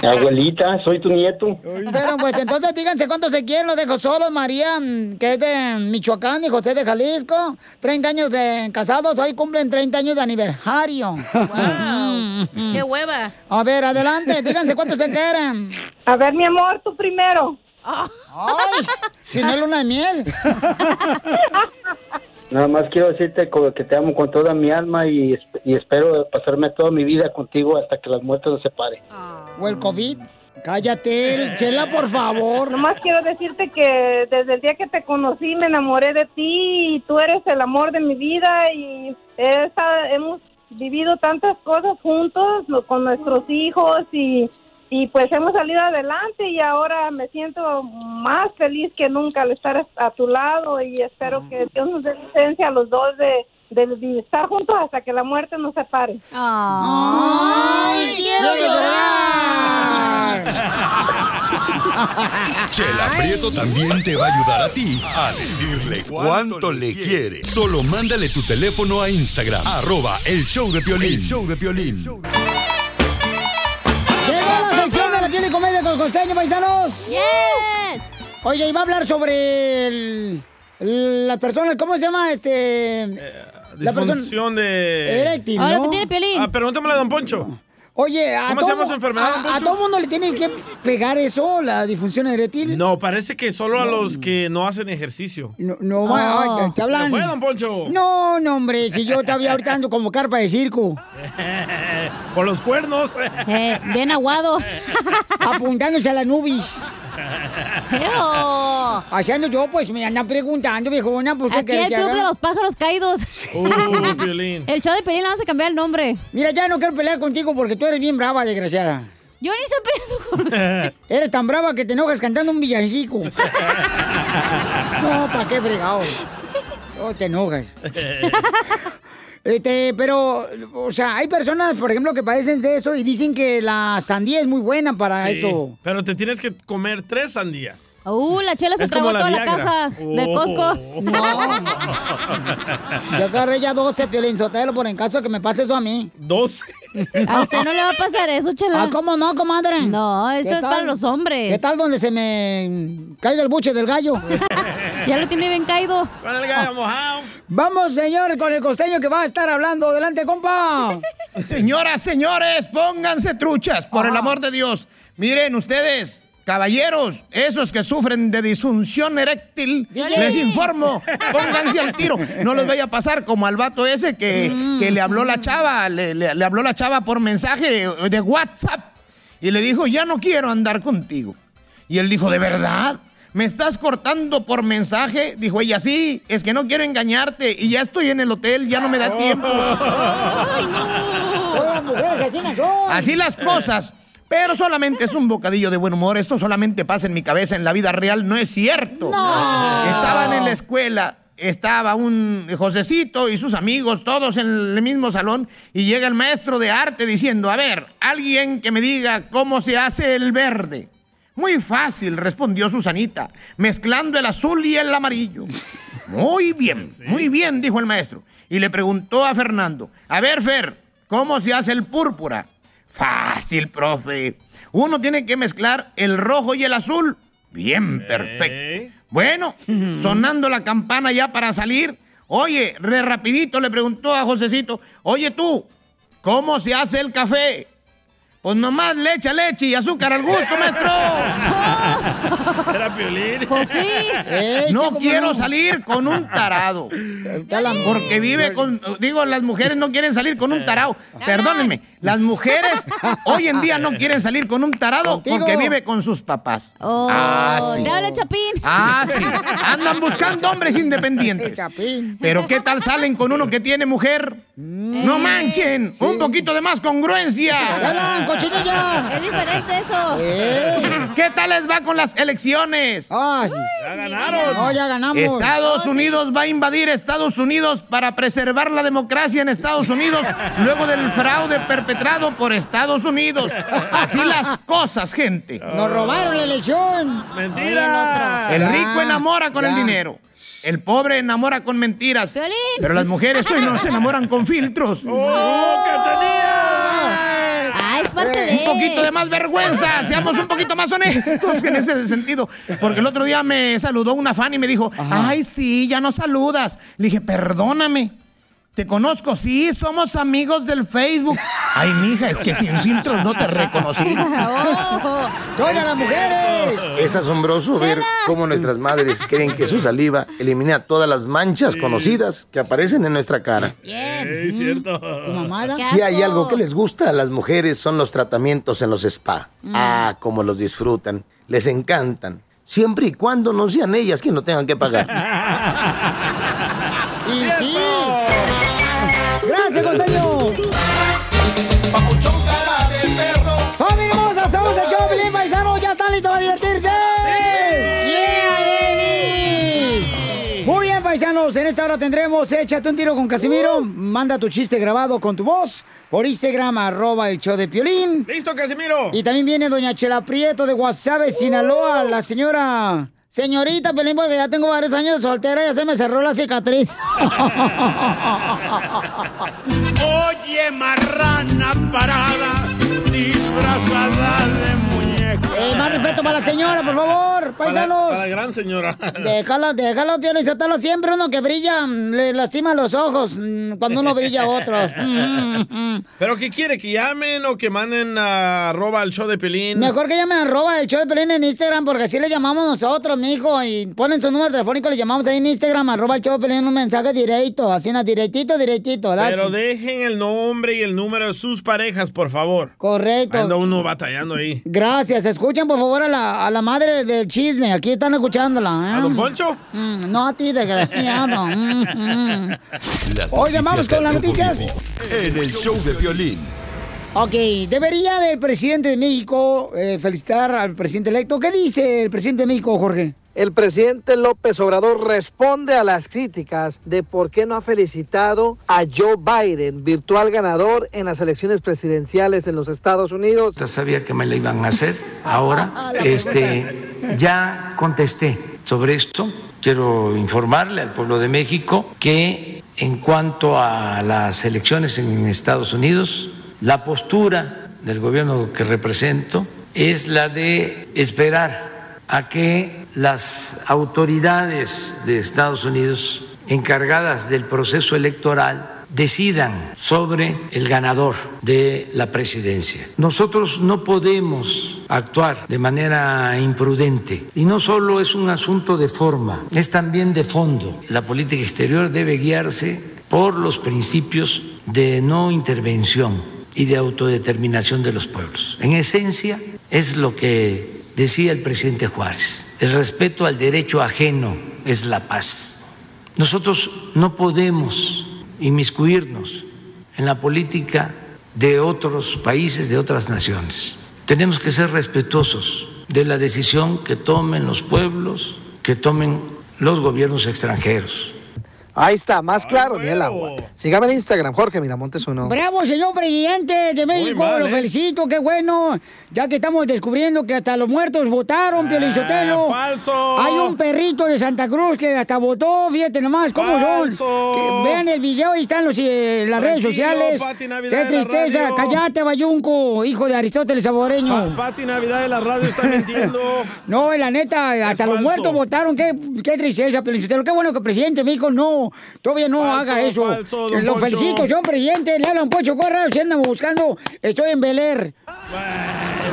Speaker 13: Abuelita, soy tu nieto.
Speaker 1: Pero pues entonces díganse cuántos se quieren, los dejo solos, María, mm, que es de Michoacán, y José de Jalisco. 30 años de casados, hoy cumplen 30 años de aniversario. Wow.
Speaker 9: ¡Qué hueva!
Speaker 1: A ver, adelante, díganse cuántos se quieren.
Speaker 12: A ver, mi amor, tú primero.
Speaker 1: Ay, si no es luna de miel.
Speaker 13: Nada más quiero decirte que te amo con toda mi alma y, y espero pasarme toda mi vida contigo hasta que las muertes nos separen.
Speaker 1: O el COVID. Cállate, Chela, por favor.
Speaker 12: Nomás quiero decirte que desde el día que te conocí me enamoré de ti y tú eres el amor de mi vida y esa- hemos vivido tantas cosas juntos con nuestros hijos y, y pues hemos salido adelante y ahora me siento más feliz que nunca al estar a tu lado y espero que Dios nos dé licencia a los dos de, de- de estar juntos hasta que la muerte nos separe.
Speaker 1: ¡Ay, quiero
Speaker 4: Chela Prieto también te va a ayudar a ti a decirle cuánto le quiere. Solo mándale tu teléfono a Instagram, arroba el show de Piolín. El show de Piolín.
Speaker 1: Llegó la sección de la piel y comedia con costeño, paisanos.
Speaker 9: ¡Yes!
Speaker 1: Oye, iba a hablar sobre el, la persona, ¿cómo se llama? Este. la persona.
Speaker 2: Disfunción de...
Speaker 1: Eréctil, ¿no? Ahora que tiene
Speaker 2: Ah, pregúntamele a Don Poncho.
Speaker 1: Oye, a
Speaker 2: ¿Cómo se
Speaker 1: todo-
Speaker 2: llama su enfermedad,
Speaker 1: A, todo mundo le tienen que pegar eso, la disfunción eréctil.
Speaker 2: No, parece que solo a los que no hacen ejercicio.
Speaker 1: No, no, ay, te hablan.
Speaker 2: ¿No fue, Don Poncho?
Speaker 1: No, no, hombre, si yo todavía ahorita ando como carpa de circo.
Speaker 2: Por los cuernos.
Speaker 1: Eh, bien aguado. Apuntándose a la nubis. Haciendo yo, pues me andan preguntando, viejona, ¿por qué
Speaker 9: Aquí el club
Speaker 1: haga?
Speaker 9: de los pájaros caídos.
Speaker 2: Uh.
Speaker 9: El show de Pelín le vamos a cambiar el nombre.
Speaker 1: Mira, ya no quiero pelear contigo porque tú eres bien brava, desgraciada.
Speaker 9: Yo ni peleando con usted.
Speaker 1: Eres tan brava que te enojas cantando un villancico. No, ¿para qué fregado? No te enojas. Este, pero, o sea, hay personas, por ejemplo, que padecen de eso y dicen que la sandía es muy buena para
Speaker 2: Sí,
Speaker 1: eso.
Speaker 2: Pero te tienes que comer tres sandías.
Speaker 9: Uh, la chela se
Speaker 2: Es la
Speaker 9: toda la caja de
Speaker 2: Oh.
Speaker 9: Costco.
Speaker 1: Yo agarré ya 12 Piolín Sotelo por en caso de que me pase eso a mí.
Speaker 2: ¿12?
Speaker 9: A usted no le va a pasar eso, chela.
Speaker 1: Ah, ¿cómo no, comadre?
Speaker 9: No, eso
Speaker 1: ¿Qué
Speaker 9: es
Speaker 1: tal?
Speaker 9: para los hombres.
Speaker 1: ¿Qué tal donde se me caiga el buche del gallo?
Speaker 9: ya lo tiene bien caído.
Speaker 2: Con el gallo mojado.
Speaker 1: Vamos, señor, con el costeño que va a estar hablando. Adelante, compa.
Speaker 14: Señoras, señores, pónganse truchas, por el amor de Dios. Miren ustedes, caballeros, esos que sufren de disfunción eréctil,
Speaker 15: Violín.
Speaker 14: les informo, pónganse al tiro. No les vaya a pasar como al vato ese que, que le habló la chava, le, le- le habló la chava por mensaje de WhatsApp y le dijo, ya no quiero andar contigo. Y él dijo, ¿de verdad? ¿Me estás cortando por mensaje? Dijo ella, sí, es que no quiero engañarte y ya estoy en el hotel, ya no me da tiempo. Así las cosas. Pero solamente es un bocadillo de buen humor. Esto solamente pasa en mi cabeza. En la vida real no es cierto. Estaban en la escuela. Estaba un Josecito y sus amigos, todos en el mismo salón. Y llega el maestro de arte diciendo: A ver, alguien que me diga cómo se hace el verde. Muy fácil, respondió Susanita, mezclando el azul y el amarillo. Muy bien, muy bien, dijo el maestro. Y le preguntó a Fernando, a ver, Fer, ¿cómo se hace el púrpura? Fácil, profe. Uno tiene que mezclar el rojo y el azul. Bien, perfecto. Bueno, sonando la campana ya para salir, Oye, re rapidito le preguntó a Josecito, oye tú, ¿cómo se hace el café? Pues nomás le echa leche y azúcar al gusto, maestro.
Speaker 2: Era Piolín.
Speaker 9: Pues sí.
Speaker 14: No quiero salir con un tarado. Porque vive con. Digo, las mujeres no quieren salir con un tarado. Perdónenme. Las mujeres hoy en día no quieren salir con un tarado
Speaker 9: Contigo.
Speaker 14: porque vive con sus papás.
Speaker 9: Oh,
Speaker 14: ah, sí.
Speaker 9: habla Chapín.
Speaker 14: Ah, sí. Andan buscando hombres independientes. Pero ¿qué tal salen con uno que tiene mujer? No manchen. Un poquito de más congruencia.
Speaker 1: ¡Hablan, cochinilla!
Speaker 9: Es diferente eso.
Speaker 14: ¿Qué tal les va con las elecciones?
Speaker 1: ¡Ay!
Speaker 2: Ya ganaron.
Speaker 1: No, ya ganamos.
Speaker 14: Estados Unidos va a invadir Estados Unidos para preservar la democracia en Estados Unidos luego del fraude perpetrado por Estados Unidos. Así las cosas, gente.
Speaker 1: Nos robaron la elección.
Speaker 2: Mentira.
Speaker 14: El rico enamora con el dinero. El pobre enamora con mentiras. Pero las mujeres hoy no se enamoran con filtros.
Speaker 2: ¡Oh,
Speaker 9: es parte de.
Speaker 14: Un poquito de más vergüenza, seamos un poquito más honestos en ese sentido. Porque el otro día me saludó una fan y me dijo, ay, sí, ya no saludas. Le dije, perdóname. Te conozco, sí, somos amigos del Facebook. Ay, mija, es que sin filtros no te reconocí.
Speaker 1: ¡Todas las mujeres!
Speaker 15: Es asombroso ver cómo nuestras madres creen que su saliva elimina todas las manchas conocidas que aparecen en nuestra cara.
Speaker 2: Es cierto.
Speaker 15: Si hay algo que les gusta a las mujeres son los tratamientos en los spa. Ah, cómo los disfrutan. Les encantan. Siempre y cuando no sean ellas quienes lo tengan que pagar.
Speaker 1: Y sí. Paisanos. En esta hora tendremos Échate un tiro con Casimiro. Manda tu chiste grabado con tu voz por Instagram, arroba el show de Piolín.
Speaker 2: ¡Listo, Casimiro!
Speaker 1: Y también viene doña Chela Prieto de Guasave, Sinaloa, la señora... Señorita Pelín, porque ya tengo varios años de soltera, ya se me cerró la cicatriz.
Speaker 3: Oye, marrana parada, disfrazada de muñeca.
Speaker 1: Eh, más respeto para la señora, por favor, paisanos.
Speaker 2: para la gran señora.
Speaker 1: Déjalo, déjalo, Piolín, Sotelo. Siempre uno que brilla mm, le lastima los ojos mm, cuando uno brilla a otros. Mm, mm, mm.
Speaker 2: ¿Pero qué quiere? ¿Que llamen o que manden a arroba al show de Pelín?
Speaker 1: Mejor que llamen arroba el show de Pelín en Instagram, porque así le llamamos nosotros, mijo. Y ponen su número telefónico, le llamamos ahí en Instagram, arroba el show de Pelín, un mensaje directo, así, directito, directito.
Speaker 2: Pero dejen el nombre y el número de sus parejas, por favor.
Speaker 1: Correcto.
Speaker 2: Anda uno batallando ahí.
Speaker 1: Gracias. Escuchen, por favor, a la, a la madre del chisme. Aquí están escuchándola. ¿eh?
Speaker 2: ¿A don Poncho?
Speaker 1: Mm, no a ti, desgraciado. Mm, mm. Oigan, vamos con las noticias.
Speaker 4: En el show de violín.
Speaker 1: Ok, debería del presidente de México eh, felicitar al presidente electo. ¿Qué dice el presidente de México, Jorge?
Speaker 5: El presidente López Obrador responde a las críticas de por qué no ha felicitado a Joe Biden, virtual ganador en las elecciones presidenciales en los Estados Unidos.
Speaker 6: Ya sabía que me la iban a hacer. Ahora, este, ya contesté sobre esto. Quiero informarle al pueblo de México que en cuanto a las elecciones en Estados Unidos, la postura del gobierno que represento es la de esperar a que las autoridades de Estados Unidos encargadas del proceso electoral decidan sobre el ganador de la presidencia. Nosotros no podemos actuar de manera imprudente y no solo es un asunto de forma, es también de fondo. La política exterior debe guiarse por los principios de no intervención y de autodeterminación de los pueblos. En esencia es lo que decía el presidente Juárez, el respeto al derecho ajeno es la paz. Nosotros no podemos inmiscuirnos en la política de otros países, de otras naciones. Tenemos que ser respetuosos de la decisión que tomen los pueblos, que tomen los gobiernos extranjeros.
Speaker 5: Ahí está, más claro ni el agua. Sígame en Instagram, Jorge Miramontes uno.
Speaker 1: Bravo, señor presidente de México,
Speaker 5: mal,
Speaker 1: lo
Speaker 5: ¿eh?
Speaker 1: felicito, qué bueno. Ya que estamos descubriendo que hasta los muertos votaron, Piolín Sotelo.
Speaker 2: Ah, falso.
Speaker 1: Hay un perrito de Santa Cruz que hasta votó, fíjate nomás cómo
Speaker 2: Falso.
Speaker 1: son. Que vean el video, ahí están los, eh, las redes sociales.
Speaker 2: Pati Navidad
Speaker 1: Qué
Speaker 2: de la
Speaker 1: tristeza,
Speaker 2: radio.
Speaker 1: cállate, Bayunco, hijo de Aristóteles Saboreño.
Speaker 2: Pa- Pati Navidad de la radio está mintiendo.
Speaker 1: No, la neta, hasta los
Speaker 2: falso.
Speaker 1: muertos votaron. Qué, qué tristeza, Piolín Sotelo. Qué bueno que el presidente de México no no, todavía no
Speaker 2: Falso,
Speaker 1: haga eso.
Speaker 2: falso,
Speaker 1: Lo
Speaker 2: Poncho.
Speaker 1: felicito, señor presidente. Le hablan Poncho Corra, si andan buscando, estoy en Bel Air.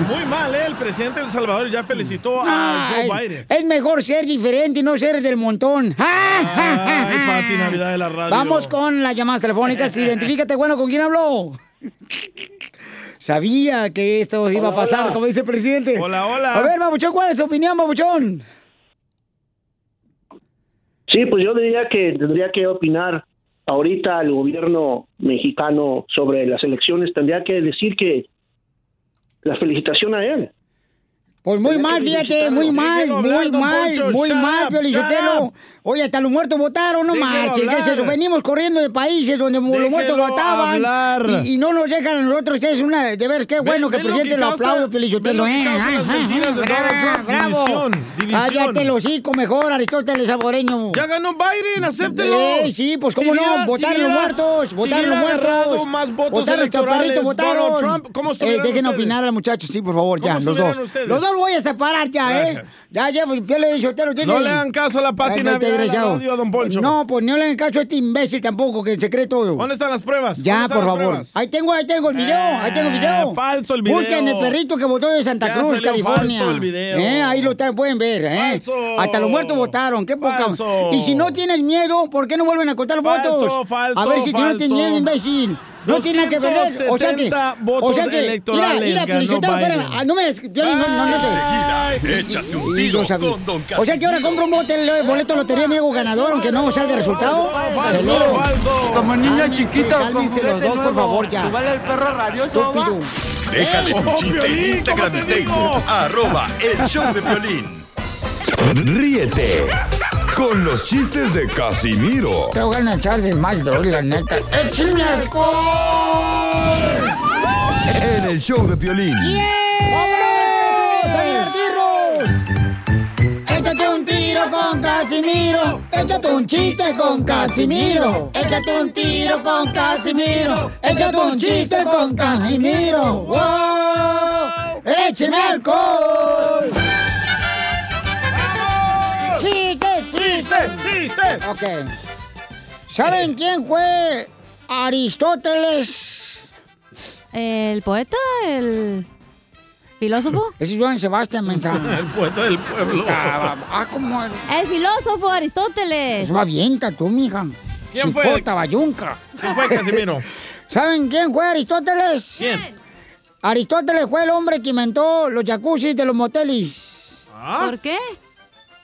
Speaker 2: Muy mal, ¿eh? El presidente de El Salvador ya felicitó a Joe Biden.
Speaker 1: Es mejor ser diferente y no ser del montón.
Speaker 2: Ay, Pati Navidad de la radio.
Speaker 1: Vamos con las llamadas telefónicas. Identifícate, bueno, ¿con quién habló? Sabía que esto iba a pasar,
Speaker 2: hola.
Speaker 1: como dice el presidente.
Speaker 2: Hola, hola.
Speaker 1: A ver, Babuchón, ¿cuál es tu opinión, Babuchón?
Speaker 7: Sí, pues yo diría que tendría que opinar ahorita el gobierno mexicano sobre las elecciones, tendría que decir que la felicitación a él.
Speaker 1: Pues muy mal, fíjate, muy mal, muy mal, muy mal,
Speaker 7: up.
Speaker 1: Oye, hasta los muertos votaron, no marches. ¿qué es eso? Venimos corriendo de países donde los muertos votaban y, y no nos dejan a nosotros, que es una, de ver, qué bueno que el presidente lo aplaude,
Speaker 2: ve
Speaker 1: Piolichotelo.
Speaker 2: lo que
Speaker 1: ¿eh? bravo. Cállate el hocico mejor, Aristóteles Saboreño.
Speaker 2: Ya ganó Biden, acéptelo.
Speaker 1: Eh, sí, pues cómo
Speaker 2: Si
Speaker 1: no, votaron los muertos, votaron los muertos.
Speaker 2: más votos
Speaker 1: votaron perritos, votaron.
Speaker 2: Trump, ¿cómo
Speaker 1: eh, dejen opinar al muchacho, sí, por favor, ya,
Speaker 2: ¿Cómo
Speaker 1: los dos. Los dos los voy a separar ya,
Speaker 2: Gracias.
Speaker 1: ¿eh? Ya llevo, Piolichotelo, dile.
Speaker 2: No le hagan caso a la don Poncho.
Speaker 1: No, pues no le hagan caso a este imbécil tampoco, que se cree todo.
Speaker 2: ¿Dónde están las pruebas?
Speaker 1: Ya,
Speaker 2: ¿Dónde están
Speaker 1: por favor.
Speaker 2: pruebas?
Speaker 1: Ahí tengo, ahí tengo el video, ahí tengo el video.
Speaker 2: Eh, falso el video.
Speaker 1: Busquen el perrito que votó de Santa
Speaker 2: Ya
Speaker 1: Cruz, California.
Speaker 2: falso el video.
Speaker 1: Eh, ahí lo pueden ver, ¿eh?
Speaker 2: Falso.
Speaker 1: Hasta los muertos votaron, qué poca.
Speaker 2: Falso.
Speaker 1: Y si no tienes miedo, ¿por qué no vuelven a contar
Speaker 2: Falso,
Speaker 1: votos?
Speaker 2: falso,
Speaker 1: a ver si tú no tienes
Speaker 2: falso.
Speaker 1: miedo, imbécil. No tiene nada que perder. O sea que.
Speaker 2: 270
Speaker 1: O sea que. Mira, mira, espérame. Ah, no me. Piolín, no, no, no
Speaker 4: échate un tiro con Don
Speaker 1: O sea que ahora compro un bote, boleto de lotería, me hago ganador, aunque no salga el resultado.
Speaker 16: Como con
Speaker 1: cálmense los dos, por favor, ya.
Speaker 16: Súbale el perro rabioso, va.
Speaker 1: Estúpido.
Speaker 4: Déjale tu
Speaker 2: Oh,
Speaker 4: chiste en
Speaker 2: Piolín,
Speaker 4: Instagram
Speaker 2: ¿cómo
Speaker 4: y? Facebook. Arroba el show de violín.
Speaker 17: Ríete con los chistes de Casimiro
Speaker 1: Te voy a echar de mal, droga, la neta. ¡Échame
Speaker 17: en el show de violín.
Speaker 1: ¡Vámonos a divertirnos! Échate un tiro con Casimiro. Échate un chiste con Casimiro. Échate un tiro con Casimiro. Échate un chiste con Casimiro. ¡Wow! ¡Écheme alcohol! Chiste! ¡Chiste! Ok. ¿Saben quién fue Aristóteles?
Speaker 9: ¿El poeta? ¿El filósofo?
Speaker 1: Ese es Joan Sebastián, mensa.
Speaker 2: El poeta del pueblo.
Speaker 1: Ah, como
Speaker 9: El filósofo Aristóteles.
Speaker 1: Eso avienta tú, mija.
Speaker 2: ¿Quién fue?
Speaker 1: Chipota, bayunca.
Speaker 2: ¿Quién fue, Casimiro?
Speaker 1: ¿Saben quién fue Aristóteles?
Speaker 2: ¿Quién?
Speaker 1: Aristóteles fue el hombre que inventó los jacuzzis de los motelis.
Speaker 9: ¿Por qué?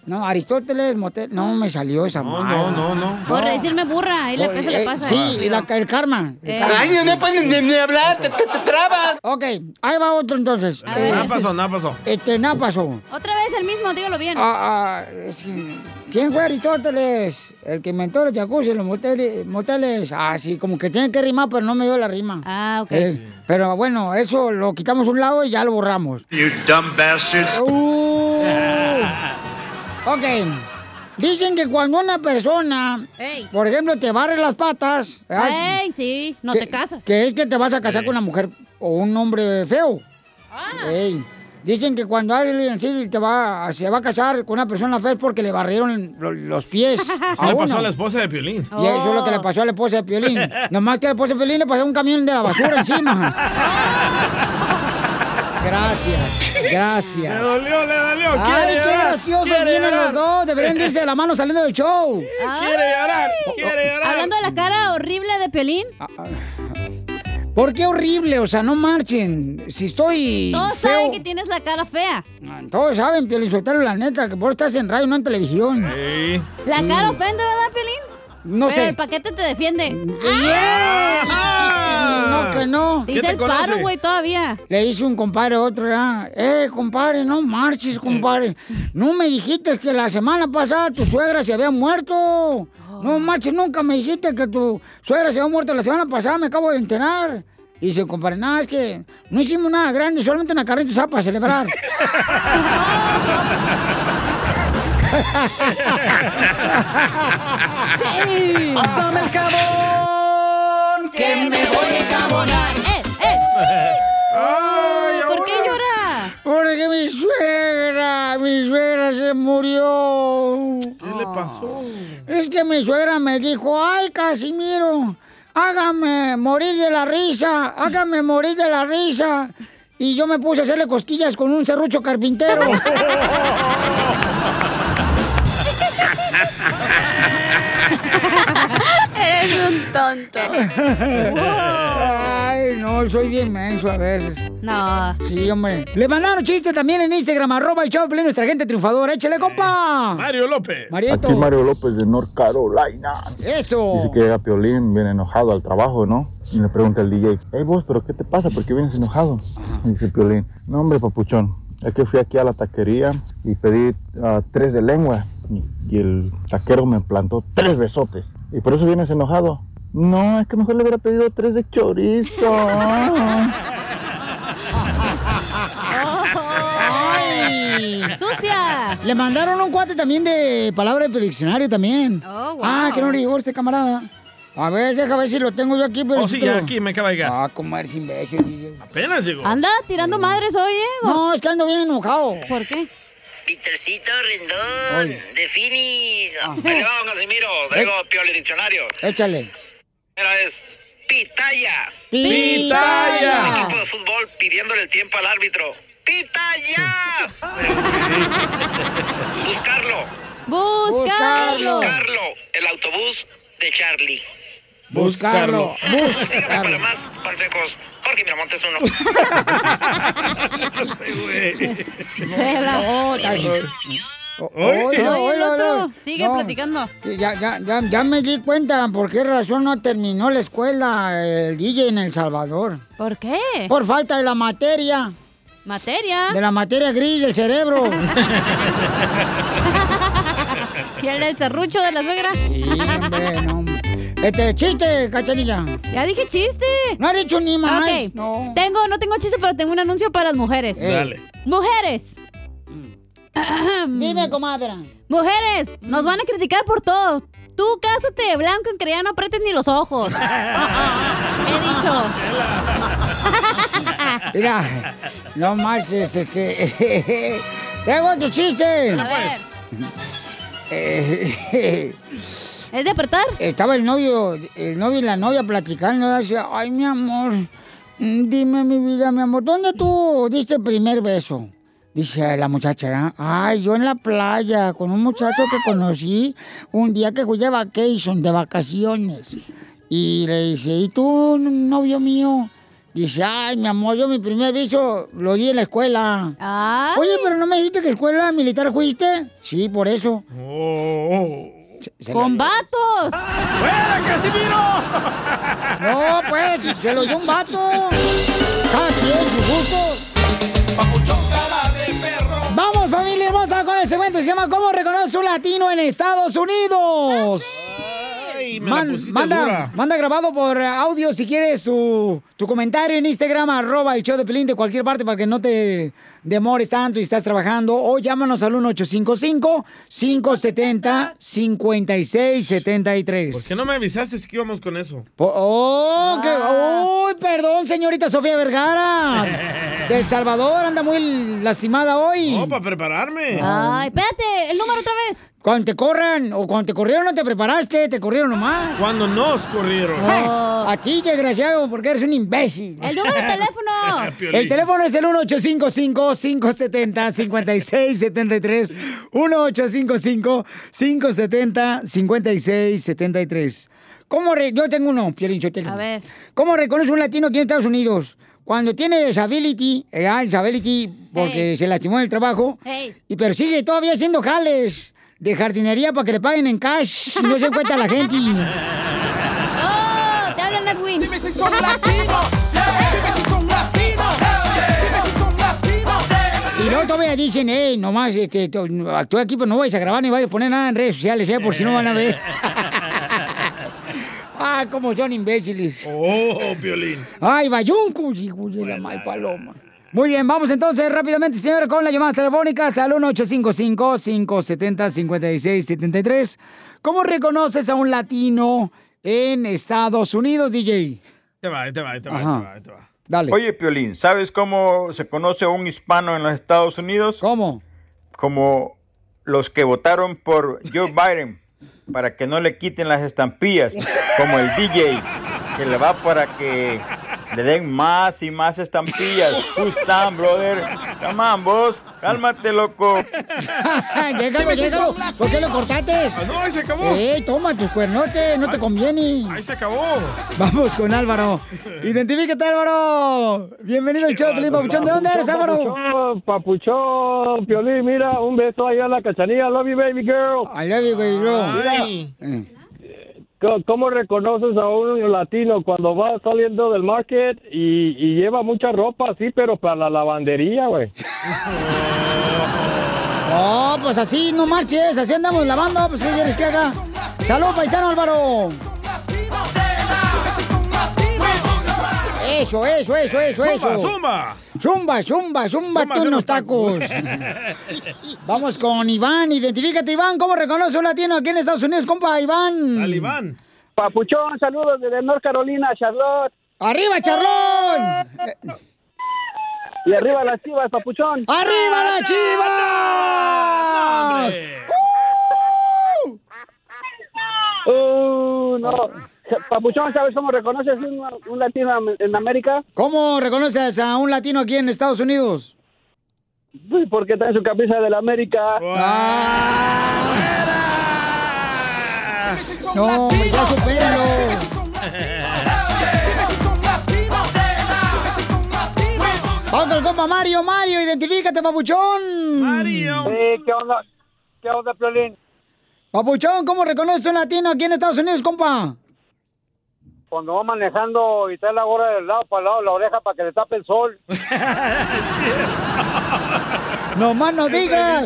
Speaker 1: No, Aristóteles, motel. No me salió esa
Speaker 2: No, no, no, no.
Speaker 9: Por decirme burra. Ahí
Speaker 1: Oh,
Speaker 9: eso le
Speaker 1: eh,
Speaker 9: pasa.
Speaker 1: Sí, y la- el karma. el
Speaker 9: Eh.
Speaker 1: karma.
Speaker 16: Ay, no pueden ni, ni hablar, te, te, te trabas.
Speaker 1: Ok, ahí va otro entonces. Eh.
Speaker 2: Nada pasó, nada pasó.
Speaker 1: este, nada pasó.
Speaker 9: Otra vez el mismo, dígalo bien.
Speaker 1: Ah, ah, sí. ¿Quién fue Aristóteles? El que inventó los jacuzzi, los moteles, moteles. Ah, sí, como que tiene que rimar, pero no me dio la rima.
Speaker 9: Ah, ok.
Speaker 1: Eh, pero bueno, eso lo quitamos a un lado y ya lo borramos.
Speaker 3: You dumb bastards.
Speaker 1: Uh. ok. Dicen que cuando una persona,
Speaker 9: Ey.
Speaker 1: por ejemplo, te barre las patas, ¿verdad?
Speaker 9: Ey, sí, no
Speaker 1: que-
Speaker 9: te casas.
Speaker 1: Que es que te vas a casar con una mujer o un hombre feo.
Speaker 9: Ah.
Speaker 1: Ey. Dicen que cuando alguien sí te va, se va a casar con una persona fea es porque le barrieron lo- los pies.
Speaker 2: Eso
Speaker 1: a
Speaker 2: le pasó a la esposa de Piolín.
Speaker 1: Y eso es lo que le pasó a la esposa de Piolín. Nomás que a la esposa de Piolín le pasó un camión de la basura encima. Gracias,
Speaker 2: Le
Speaker 1: gracias.
Speaker 2: dolió, le dolió.
Speaker 1: Ay, qué graciosos vienen
Speaker 2: llorar.
Speaker 1: los dos. Deberían de irse de la mano saliendo del show.
Speaker 2: Quiere llorar, quiere llorar.
Speaker 9: Hablando de la cara horrible de Piolín,
Speaker 1: ¿Por qué horrible? O sea, no marchen. Si estoy
Speaker 9: todos
Speaker 1: feo...
Speaker 9: saben que tienes la cara fea.
Speaker 1: Todos saben, Piolín Sotelo, la neta, que por estás en radio, no en televisión.
Speaker 2: Sí.
Speaker 9: La cara ofende, ¿verdad, Piolín?
Speaker 1: No
Speaker 9: Pero
Speaker 1: sé.
Speaker 9: el paquete te defiende.
Speaker 1: No, que no.
Speaker 9: Te hice el paro, güey, todavía.
Speaker 1: Le hice un compadre a otro, ya. Eh, compadre, no marches, compadre. No me dijiste que la semana pasada tu suegra se había muerto. No marches, nunca me dijiste que tu suegra se había muerto la semana pasada, me acabo de enterar. Y dice, compadre, nada, es que no hicimos nada grande, solamente una carreta asada para celebrar.
Speaker 8: Pásame el jabón, que me voy a enjabonar.
Speaker 9: ¡Eh, eh!
Speaker 2: Ay,
Speaker 9: ¿Por qué llora?
Speaker 1: Porque mi suegra, mi suegra se murió.
Speaker 2: ¿Qué le pasó?
Speaker 1: Es que mi suegra me dijo, ay, Casimiro, hágame morir de la risa, hágame morir de la risa. Y yo me puse a hacerle cosquillas con un serrucho carpintero.
Speaker 9: Eres un tonto.
Speaker 1: Ay, no, soy bien menso a veces.
Speaker 9: No.
Speaker 1: Sí, hombre. Le mandaron chiste también en Instagram, arroba el Piolín, nuestra gente triunfadora. ¡Échale, compa!
Speaker 2: Mario López.
Speaker 1: Marieto.
Speaker 18: Aquí Mario López de North Carolina.
Speaker 1: Eso.
Speaker 18: Dice que llega Piolín, viene enojado al trabajo, ¿no? Y le pregunta al DJ, hey vos, ¿pero qué te pasa? ¿Por qué vienes enojado? Y dice Piolín, no hombre, papuchón, es que fui aquí a la taquería y pedí ah, tres de lengua y, y el taquero me plantó tres besotes. ¿Y por eso vienes enojado? No, es que mejor le hubiera pedido tres de chorizo.
Speaker 1: ¡Ay!
Speaker 9: ¡Sucia!
Speaker 1: Le mandaron un cuate también de palabra del diccionario también.
Speaker 9: Oh, wow.
Speaker 1: Ah, que no le llegó este camarada. A ver, déjame ver si lo tengo yo aquí. Pero
Speaker 2: Oh, sí, ya aquí me acaba de llegar.
Speaker 1: Ah, como eres imbécil.
Speaker 2: Apenas llegó.
Speaker 9: Anda tirando madres hoy, ¿eh?
Speaker 1: No, es que ando bien enojado.
Speaker 9: ¿Por qué?
Speaker 19: Petercito Rendón, defini. Ahí le va, don Casimiro. Traigo Pioli Diccionario.
Speaker 1: Échale.
Speaker 19: Primera es pitaya.
Speaker 1: Pitaya.
Speaker 19: Un equipo de fútbol pidiéndole el tiempo al árbitro. ¡Pitaya! Buscarlo.
Speaker 9: Buscarlo.
Speaker 19: Buscarlo. El autobús de Charlie.
Speaker 1: Buscarlo.
Speaker 19: Sígame para más consejos. Jorge Miramontes uno.
Speaker 9: Oye,
Speaker 1: oílo,
Speaker 9: el otro. Sigue
Speaker 1: No.
Speaker 9: platicando.
Speaker 1: Ya, ya, ya, ya me di cuenta por qué razón no terminó la escuela el DJ en El Salvador.
Speaker 9: ¿Por qué?
Speaker 1: Por falta de la materia.
Speaker 9: ¿Materia?
Speaker 1: De la materia gris del cerebro.
Speaker 9: ¿Y el del serrucho de la suegra?
Speaker 1: Sí, hombre, no, hombre. Este, chiste, cachanilla.
Speaker 9: Ya dije chiste.
Speaker 1: No ha dicho ni más.
Speaker 9: Ok.
Speaker 1: No.
Speaker 9: Tengo, no tengo chiste, pero tengo un anuncio para las mujeres.
Speaker 1: Eh. Dale.
Speaker 9: Mujeres.
Speaker 1: Dime, comadre.
Speaker 9: Mujeres, nos van a criticar por todo. Tú cásate de blanco en ya no apretes ni los ojos. He dicho.
Speaker 1: Mira, no marches, este. Tengo otro chiste.
Speaker 9: A ver. ¿Es de apretar?
Speaker 1: Estaba el novio, el novio y la novia platicando. y Decía, ay, mi amor, dime mi vida, mi amor, ¿dónde tú diste el primer beso? Dice la muchacha, ¿ah? ay, yo en la playa, con un muchacho que conocí un día que fui de vacation, de vacaciones. Y le dice, ¿y tú, novio mío? Dice, ay, mi amor, yo mi primer beso lo di en la escuela. Oye, pero ¿no me dijiste que escuela militar fuiste? Sí, por eso. Se lo-
Speaker 9: ¡Con vatos!
Speaker 2: ¡Fuera, Casimiro!
Speaker 1: No, pues, se lo dio un vato. Cada quien, su gusto. Vamos, familia hermosa, con el segmento se llama ¿Cómo reconoce un latino en Estados Unidos?
Speaker 2: Ay, me la
Speaker 1: Man-
Speaker 2: pusiste
Speaker 1: manda,
Speaker 2: dura.
Speaker 1: manda grabado por audio si quieres tu, tu comentario en Instagram, arroba el show de Pelín de cualquier parte para que no te demores tanto y estás trabajando. O llámanos al 1855-570-5673.
Speaker 2: ¿Por qué no me avisaste que íbamos con eso?
Speaker 1: ¡Oh! qué- ¡Uy, perdón, señorita Sofía Vergara! Del Salvador, anda muy lastimada hoy.
Speaker 2: No, para prepararme.
Speaker 1: Ay,
Speaker 9: espérate, el número otra vez.
Speaker 1: Cuando te corran o cuando te corrieron no te preparaste, te corrieron nomás.
Speaker 2: Cuando nos corrieron.
Speaker 1: Oh, a ti, desgraciado, porque eres un imbécil.
Speaker 9: El número de teléfono.
Speaker 1: El teléfono es el 1855-570-5673. 1855-570-5673. ¿Cómo re- Yo tengo uno, Piolín Sotelo.
Speaker 9: A ver.
Speaker 1: ¿Cómo reconoce un latino aquí en Estados Unidos? Cuando tiene disability, eh, ah, disability porque se lastimó en el trabajo,
Speaker 9: Hey.
Speaker 1: y pero sigue todavía haciendo jales de jardinería para que le paguen en cash y no se encuentra la gente.
Speaker 9: ¡Oh! Te hablan Edwin. Dime si son latinos.
Speaker 1: Luego todavía dicen, hey, nomás, este, actúa aquí, pero no vayas a grabar ni vayas a poner nada en redes sociales, ¿eh? Por si no van a ver. ah, cómo son imbéciles.
Speaker 2: Oh, Piolín.
Speaker 1: Ay, bayuncos, hijos de la mal paloma. Muy bien, vamos entonces rápidamente, señor, con las llamadas telefónicas al 1855-570-5673. ¿Cómo reconoces a un latino en Estados Unidos, DJ?
Speaker 2: Te va, te va, te va, te va, te va.
Speaker 1: Dale.
Speaker 18: Oye, Piolín, ¿sabes cómo se conoce a un hispano en los Estados Unidos?
Speaker 1: ¿Cómo?
Speaker 18: Como
Speaker 20: los que votaron por Joe Biden para que no le quiten las estampillas, como el DJ, que le va para que le den más y más estampillas. Down, brother? Come on, vos. Cálmate, loco.
Speaker 1: Llegalo, llegalo. ¿Por qué lo cortaste?
Speaker 2: Ah, no, ahí se acabó.
Speaker 1: ¡Ey, toma tus cuernotes! No te conviene.
Speaker 2: Ahí se acabó.
Speaker 1: Vamos con Álvaro. Identifícate, Álvaro. Bienvenido al show, Felipe Papuchón. ¿De dónde eres, Álvaro?
Speaker 11: Papuchón, papuchón, Piolín, mira, un beso allá a la cachanilla. Love you, baby girl.
Speaker 1: I love you, baby girl.
Speaker 11: Mira, ¿cómo- ¿Cómo reconoces a un latino cuando va saliendo del market y, y lleva mucha ropa así, pero para la lavandería, güey?
Speaker 1: Oh, pues así no marches, así andamos lavando, pues ¿qué quieres que haga? ¡Salud, paisano Álvaro! Eso, eso, eso, eso,
Speaker 2: Zumba,
Speaker 1: eso.
Speaker 2: zumba.
Speaker 1: Zumba, zumba, zumba, tú unos tacos. Vamos con Iván, identifícate Iván, ¿cómo reconoce un latino aquí en Estados Unidos, compa Iván?
Speaker 2: Al Iván.
Speaker 11: Papuchón, saludos desde North Carolina, Charlotte.
Speaker 1: ¡Arriba, Charlón!
Speaker 11: Y arriba las chivas, Papuchón.
Speaker 1: ¡Arriba las chivas!
Speaker 11: Uh, no. Papuchón, ¿sabes cómo reconoces un, un latino en América?
Speaker 1: ¿Cómo reconoces a un latino aquí en Estados Unidos?
Speaker 11: Pues porque trae su camisa de la América.
Speaker 1: No, hombre, ya supéralo. Vamos con el compa Mario, Mario, identifícate, papuchón.
Speaker 2: Mario.
Speaker 11: ¿qué onda? ¿Qué onda, Piolín?
Speaker 1: Papuchón, ¿cómo reconoce un latino aquí en Estados Unidos, compa?
Speaker 11: Cuando va manejando y trae la gorra del lado para el lado de la oreja para que le tape el sol.
Speaker 1: No más no digas.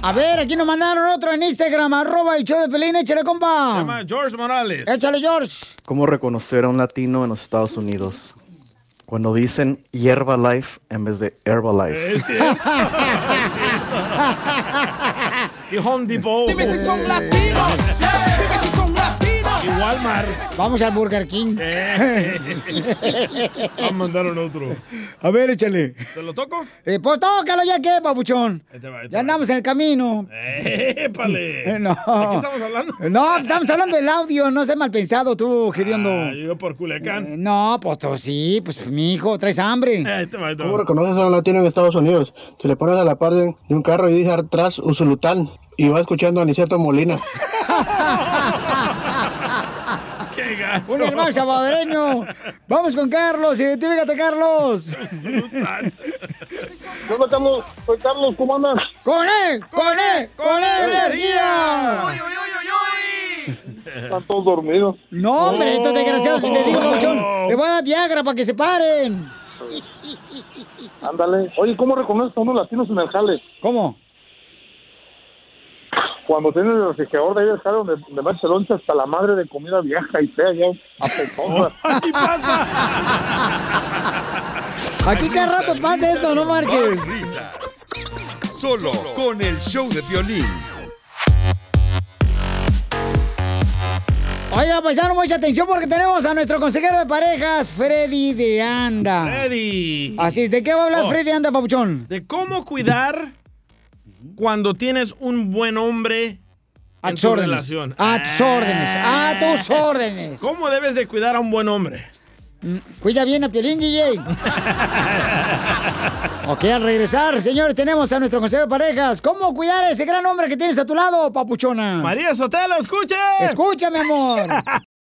Speaker 1: A ver, aquí nos mandaron otro en Instagram, arroba el show de Pelín, échale, compa.
Speaker 2: Se llama George Morales.
Speaker 1: Échale, George.
Speaker 21: ¿Cómo reconocer a un latino en los Estados Unidos? Cuando dicen hierba life en vez de Herbalife.
Speaker 2: Es cierto. y Home Depot.
Speaker 8: Dime si son latinos.
Speaker 2: Walmart.
Speaker 1: Vamos al Burger King.
Speaker 2: Ah, mandaron otro.
Speaker 1: A ver, échale.
Speaker 2: ¿Te lo toco?
Speaker 1: Eh, pues tócalo ya que, papuchón.
Speaker 2: Ahí te va, ahí te
Speaker 1: Ya
Speaker 2: va.
Speaker 1: andamos en el camino.
Speaker 2: ¡Épale!
Speaker 1: No.
Speaker 2: ¿De qué estamos hablando?
Speaker 1: No, estamos hablando del audio, no seas mal pensado tú, Gediondo.
Speaker 2: Ah, yo por Culiacán.
Speaker 1: Eh, No, pues tú sí, pues mi hijo, traes hambre.
Speaker 2: Ahí te va.
Speaker 22: ¿Cómo reconoces a un latino en Estados Unidos? Te le pones a la par de, un carro y dice atrás Usulután y va escuchando a Aniceto Molina.
Speaker 1: Un hermano salvadoreño. Vamos con Carlos, identifícate, Carlos.
Speaker 11: ¿Cómo estamos? Soy Carlos, ¿cómo andas?
Speaker 1: ¡Con él! ¡Con él! ¡Con energía!
Speaker 11: Están todos dormidos.
Speaker 1: No, hombre, estos desgraciados, si te digo, papuchón, te voy a dar Viagra para que se paren.
Speaker 11: Ándale. Oye, ¿cómo reconoces a unos latinos en el jale?
Speaker 1: ¿Cómo?
Speaker 11: Cuando tienes el refrigerador de ahí del jale donde, el hasta la madre de comida vieja y fea, ya apetosa.
Speaker 2: ¡Aquí pasa!
Speaker 1: Aquí cada rato pasa eso, no
Speaker 4: risas. Solo con el show de violín.
Speaker 1: Oiga, paisano, mucha atención porque tenemos a nuestro consejero de parejas, Freddy de Anda.
Speaker 2: Freddy.
Speaker 1: Así es, ¿de qué va a hablar
Speaker 2: Oh.
Speaker 1: Freddy de Anda, papuchón?
Speaker 2: De cómo cuidar cuando tienes un buen hombre
Speaker 1: A
Speaker 2: en
Speaker 1: tus
Speaker 2: tu
Speaker 1: órdenes.
Speaker 2: relación.
Speaker 1: A tus órdenes. A tus órdenes.
Speaker 2: ¿Cómo debes de cuidar a un buen hombre?
Speaker 1: Mm, Cuida bien a Piolín, DJ. ok, al regresar, señores, tenemos a nuestro consejero de parejas. ¿Cómo cuidar a ese gran hombre que tienes a tu lado, papuchona?
Speaker 2: María Sotelo, escuche.
Speaker 1: Escúchame, amor.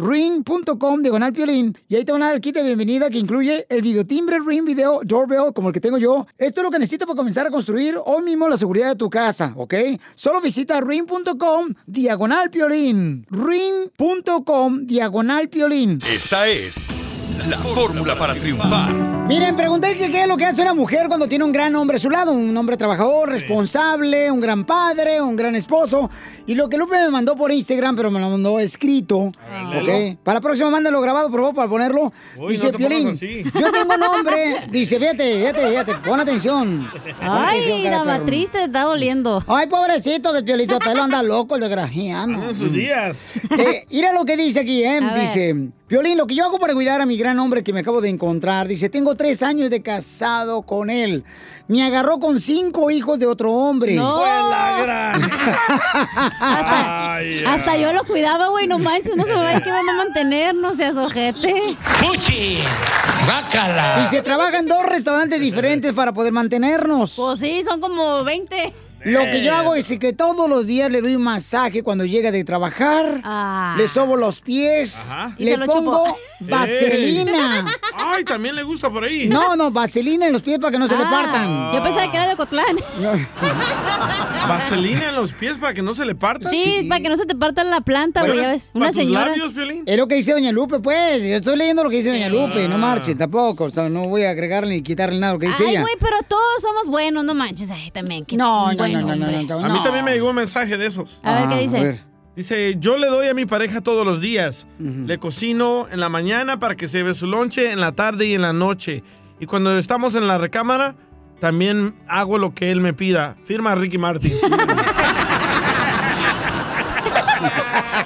Speaker 1: ring.com, diagonal piolín, y ahí te van a dar el kit de bienvenida que incluye el videotimbre Ring Video Doorbell, como el que tengo yo. Esto es lo que necesitas para comenzar a construir hoy mismo la seguridad de tu casa, ¿ok? Solo visita ring.com, diagonal piolín. ring.com, diagonal piolín.
Speaker 4: Esta es la fórmula para triunfar.
Speaker 1: Miren, pregunté que qué es lo que hace una mujer cuando tiene un gran hombre a su lado, un hombre trabajador, responsable, un gran padre, un gran esposo. Y lo que Lupe me mandó por Instagram, pero me lo mandó escrito.
Speaker 2: léelo.
Speaker 1: ¿ok? Para la próxima, mándalo grabado, por favor, para ponerlo.
Speaker 2: Uy,
Speaker 1: dice
Speaker 2: no te
Speaker 1: Piolín, yo tengo nombre. Dice, fíjate, fíjate, fíjate, pon atención. Pon
Speaker 9: Ay, la matriz te está doliendo.
Speaker 1: Ay, pobrecito de Piolito, te lo anda loco el desgraciado.
Speaker 2: Sus días.
Speaker 1: Eh, mira lo que dice aquí, ¿eh?
Speaker 9: A.
Speaker 1: Dice, Piolín, lo que yo hago para cuidar a mi gran hombre que me acabo de encontrar, dice, tengo tres años de casado con él. Me agarró con cinco hijos de otro hombre.
Speaker 9: No.
Speaker 2: La gran.
Speaker 9: Hasta,
Speaker 2: Ay,
Speaker 9: hasta yo lo cuidaba, güey, no manches, no se me vaya que vamos a mantener, no seas ojete.
Speaker 6: ¡Fuchi! ¡Bácala!
Speaker 1: Dice, trabaja en dos restaurantes diferentes para poder mantenernos.
Speaker 9: Pues sí, son como 20.
Speaker 1: Lo que yo hago es que todos los días le doy un masaje cuando llega de trabajar.
Speaker 9: Ah.
Speaker 1: Le sobo los pies.
Speaker 2: Ajá.
Speaker 1: Le pongo
Speaker 9: chupo.
Speaker 1: vaselina.
Speaker 2: Ay, también le gusta por ahí.
Speaker 1: No, no, vaselina en los pies para que no se le
Speaker 9: Ah,
Speaker 1: partan.
Speaker 9: Yo pensaba que era de Ocotlán.
Speaker 2: Vaselina en los pies para que no se le parta.
Speaker 9: Sí, para que no se te parta la planta, güey, ya
Speaker 2: es
Speaker 9: ves.
Speaker 2: labios, Piolín.
Speaker 1: Es lo que dice Doña Lupe, pues. Yo estoy leyendo lo que dice Doña Lupe. No marche, tampoco. O sea, no voy a agregarle ni quitarle nada lo que dice
Speaker 9: Ay, güey, pero todos somos buenos, no manches. Ay, también.
Speaker 1: No, no, no, no, no,
Speaker 9: hombre.
Speaker 1: no,
Speaker 2: A mí
Speaker 1: no.
Speaker 2: también me llegó un mensaje de esos.
Speaker 9: A ver, ¿qué
Speaker 1: Ah,
Speaker 9: dice?
Speaker 1: a ver.
Speaker 2: Dice, yo le doy a mi pareja todos los días. Le cocino en la mañana para que se lleve su lonche, en la tarde y en la noche. Y cuando estamos en la recámara, también hago lo que él me pida. Firma Ricky Martin.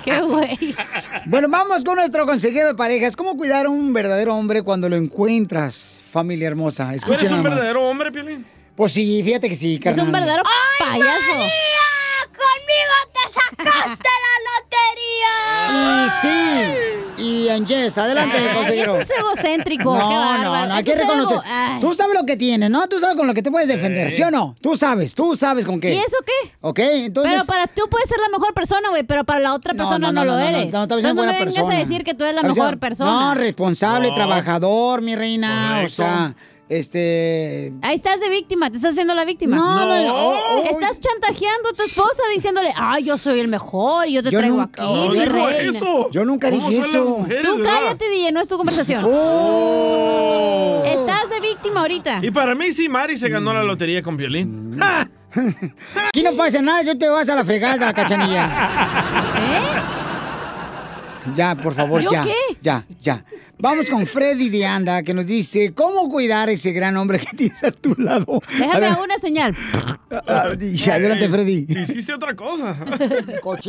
Speaker 9: Qué güey.
Speaker 1: Bueno, vamos con nuestro consejero de parejas. ¿Cómo cuidar a un verdadero hombre cuando lo encuentras, familia hermosa?
Speaker 2: ¿Tú
Speaker 1: Escuchen
Speaker 2: eres un verdadero hombre, Piolín?
Speaker 1: Pues sí, fíjate que sí,
Speaker 9: Es
Speaker 1: carnal.
Speaker 9: un verdadero payaso.
Speaker 8: ¡Conmigo te sacaste la lotería!
Speaker 1: Y sí. Y en adelante,
Speaker 9: Ay,
Speaker 1: consejero.
Speaker 9: eso es egocéntrico,
Speaker 1: No,
Speaker 9: qué
Speaker 1: no, no, hay que
Speaker 9: es
Speaker 1: reconocer.
Speaker 9: algo- ay.
Speaker 1: Tú sabes lo que tienes, ¿no? Tú sabes con lo que te puedes defender, ¿sí o no? Tú sabes, tú sabes con qué.
Speaker 9: ¿Y eso qué?
Speaker 1: ¿Ok? Entonces.
Speaker 9: Pero para tú puedes ser la mejor persona, güey, pero para la otra
Speaker 1: No,
Speaker 9: persona
Speaker 1: no,
Speaker 9: no,
Speaker 1: no,
Speaker 9: lo
Speaker 1: no, no,
Speaker 9: eres.
Speaker 1: no, no,
Speaker 9: no me
Speaker 1: buena
Speaker 9: vengas a decir que tú eres la mejor persona.
Speaker 1: No, responsable,
Speaker 2: No.
Speaker 1: trabajador, mi reina.
Speaker 2: Correcto.
Speaker 1: O sea, este.
Speaker 9: Ahí estás de víctima, te estás haciendo la víctima.
Speaker 1: No, no, no. oh, oh,
Speaker 9: Estás chantajeando a tu esposa diciéndole, ay, yo soy el mejor y yo te
Speaker 1: Yo
Speaker 9: traigo
Speaker 1: nunca-
Speaker 9: aquí.
Speaker 1: no
Speaker 9: mi
Speaker 2: dijo
Speaker 9: reina".
Speaker 2: eso.
Speaker 1: Yo nunca
Speaker 2: ¿Cómo
Speaker 1: dije eso.
Speaker 2: mujeres,
Speaker 9: Tú cállate, DJ, no es tu conversación.
Speaker 1: Oh.
Speaker 9: Estás de víctima ahorita.
Speaker 2: Y para mí sí, Mari se ganó la lotería con Piolín. ¡Ja!
Speaker 1: Aquí no pasa nada, yo te vas a la fregada, cachanilla.
Speaker 9: ¿Eh?
Speaker 1: Ya, por favor,
Speaker 9: ¿Yo
Speaker 1: ya.
Speaker 9: qué?
Speaker 1: Ya, ya. Vamos con Freddy de Anda, que nos dice cómo cuidar a ese gran hombre que tienes a tu lado.
Speaker 9: Déjame una señal.
Speaker 1: ah, y adelante, Freddy.
Speaker 2: Hiciste otra cosa.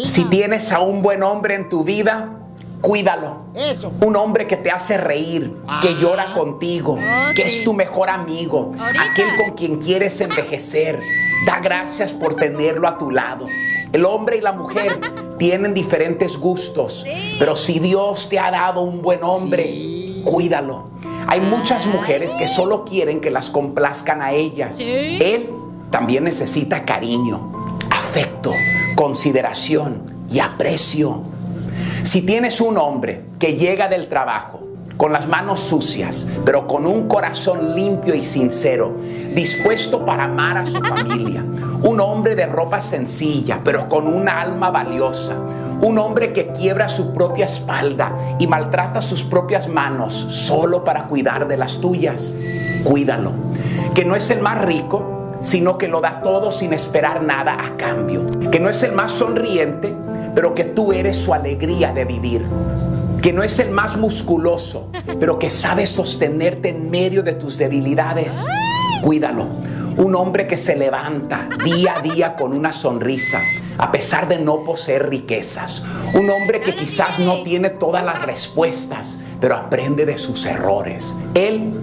Speaker 23: Si tienes a un buen hombre en tu vida, cuídalo.
Speaker 1: Eso.
Speaker 23: Un hombre que te hace reír, que llora contigo, que
Speaker 9: sí.
Speaker 23: es tu mejor amigo,
Speaker 9: Ahorita.
Speaker 23: aquel con quien quieres envejecer. Da gracias por tenerlo a tu lado. El hombre y la mujer tienen diferentes gustos, pero si Dios te ha dado un buen hombre, cuídalo. Hay muchas mujeres que solo quieren que las complazcan a ellas. Él también necesita cariño, afecto, consideración y aprecio. Si tienes un hombre que llega del trabajo con las manos sucias, pero con un corazón limpio y sincero, dispuesto para amar a su familia, un hombre de ropa sencilla, pero con una alma valiosa, un hombre que quiebra su propia espalda y maltrata sus propias manos solo para cuidar de las tuyas, cuídalo. Que no es el más rico, sino que lo da todo sin esperar nada a cambio. Que no es el más sonriente, pero que tú eres su alegría de vivir. Que no es el más musculoso, pero que sabe sostenerte en medio de tus debilidades. Cuídalo. Un hombre que se levanta día a día con una sonrisa, a pesar de no poseer riquezas. Un hombre que quizás no tiene todas las respuestas, pero aprende de sus errores. Él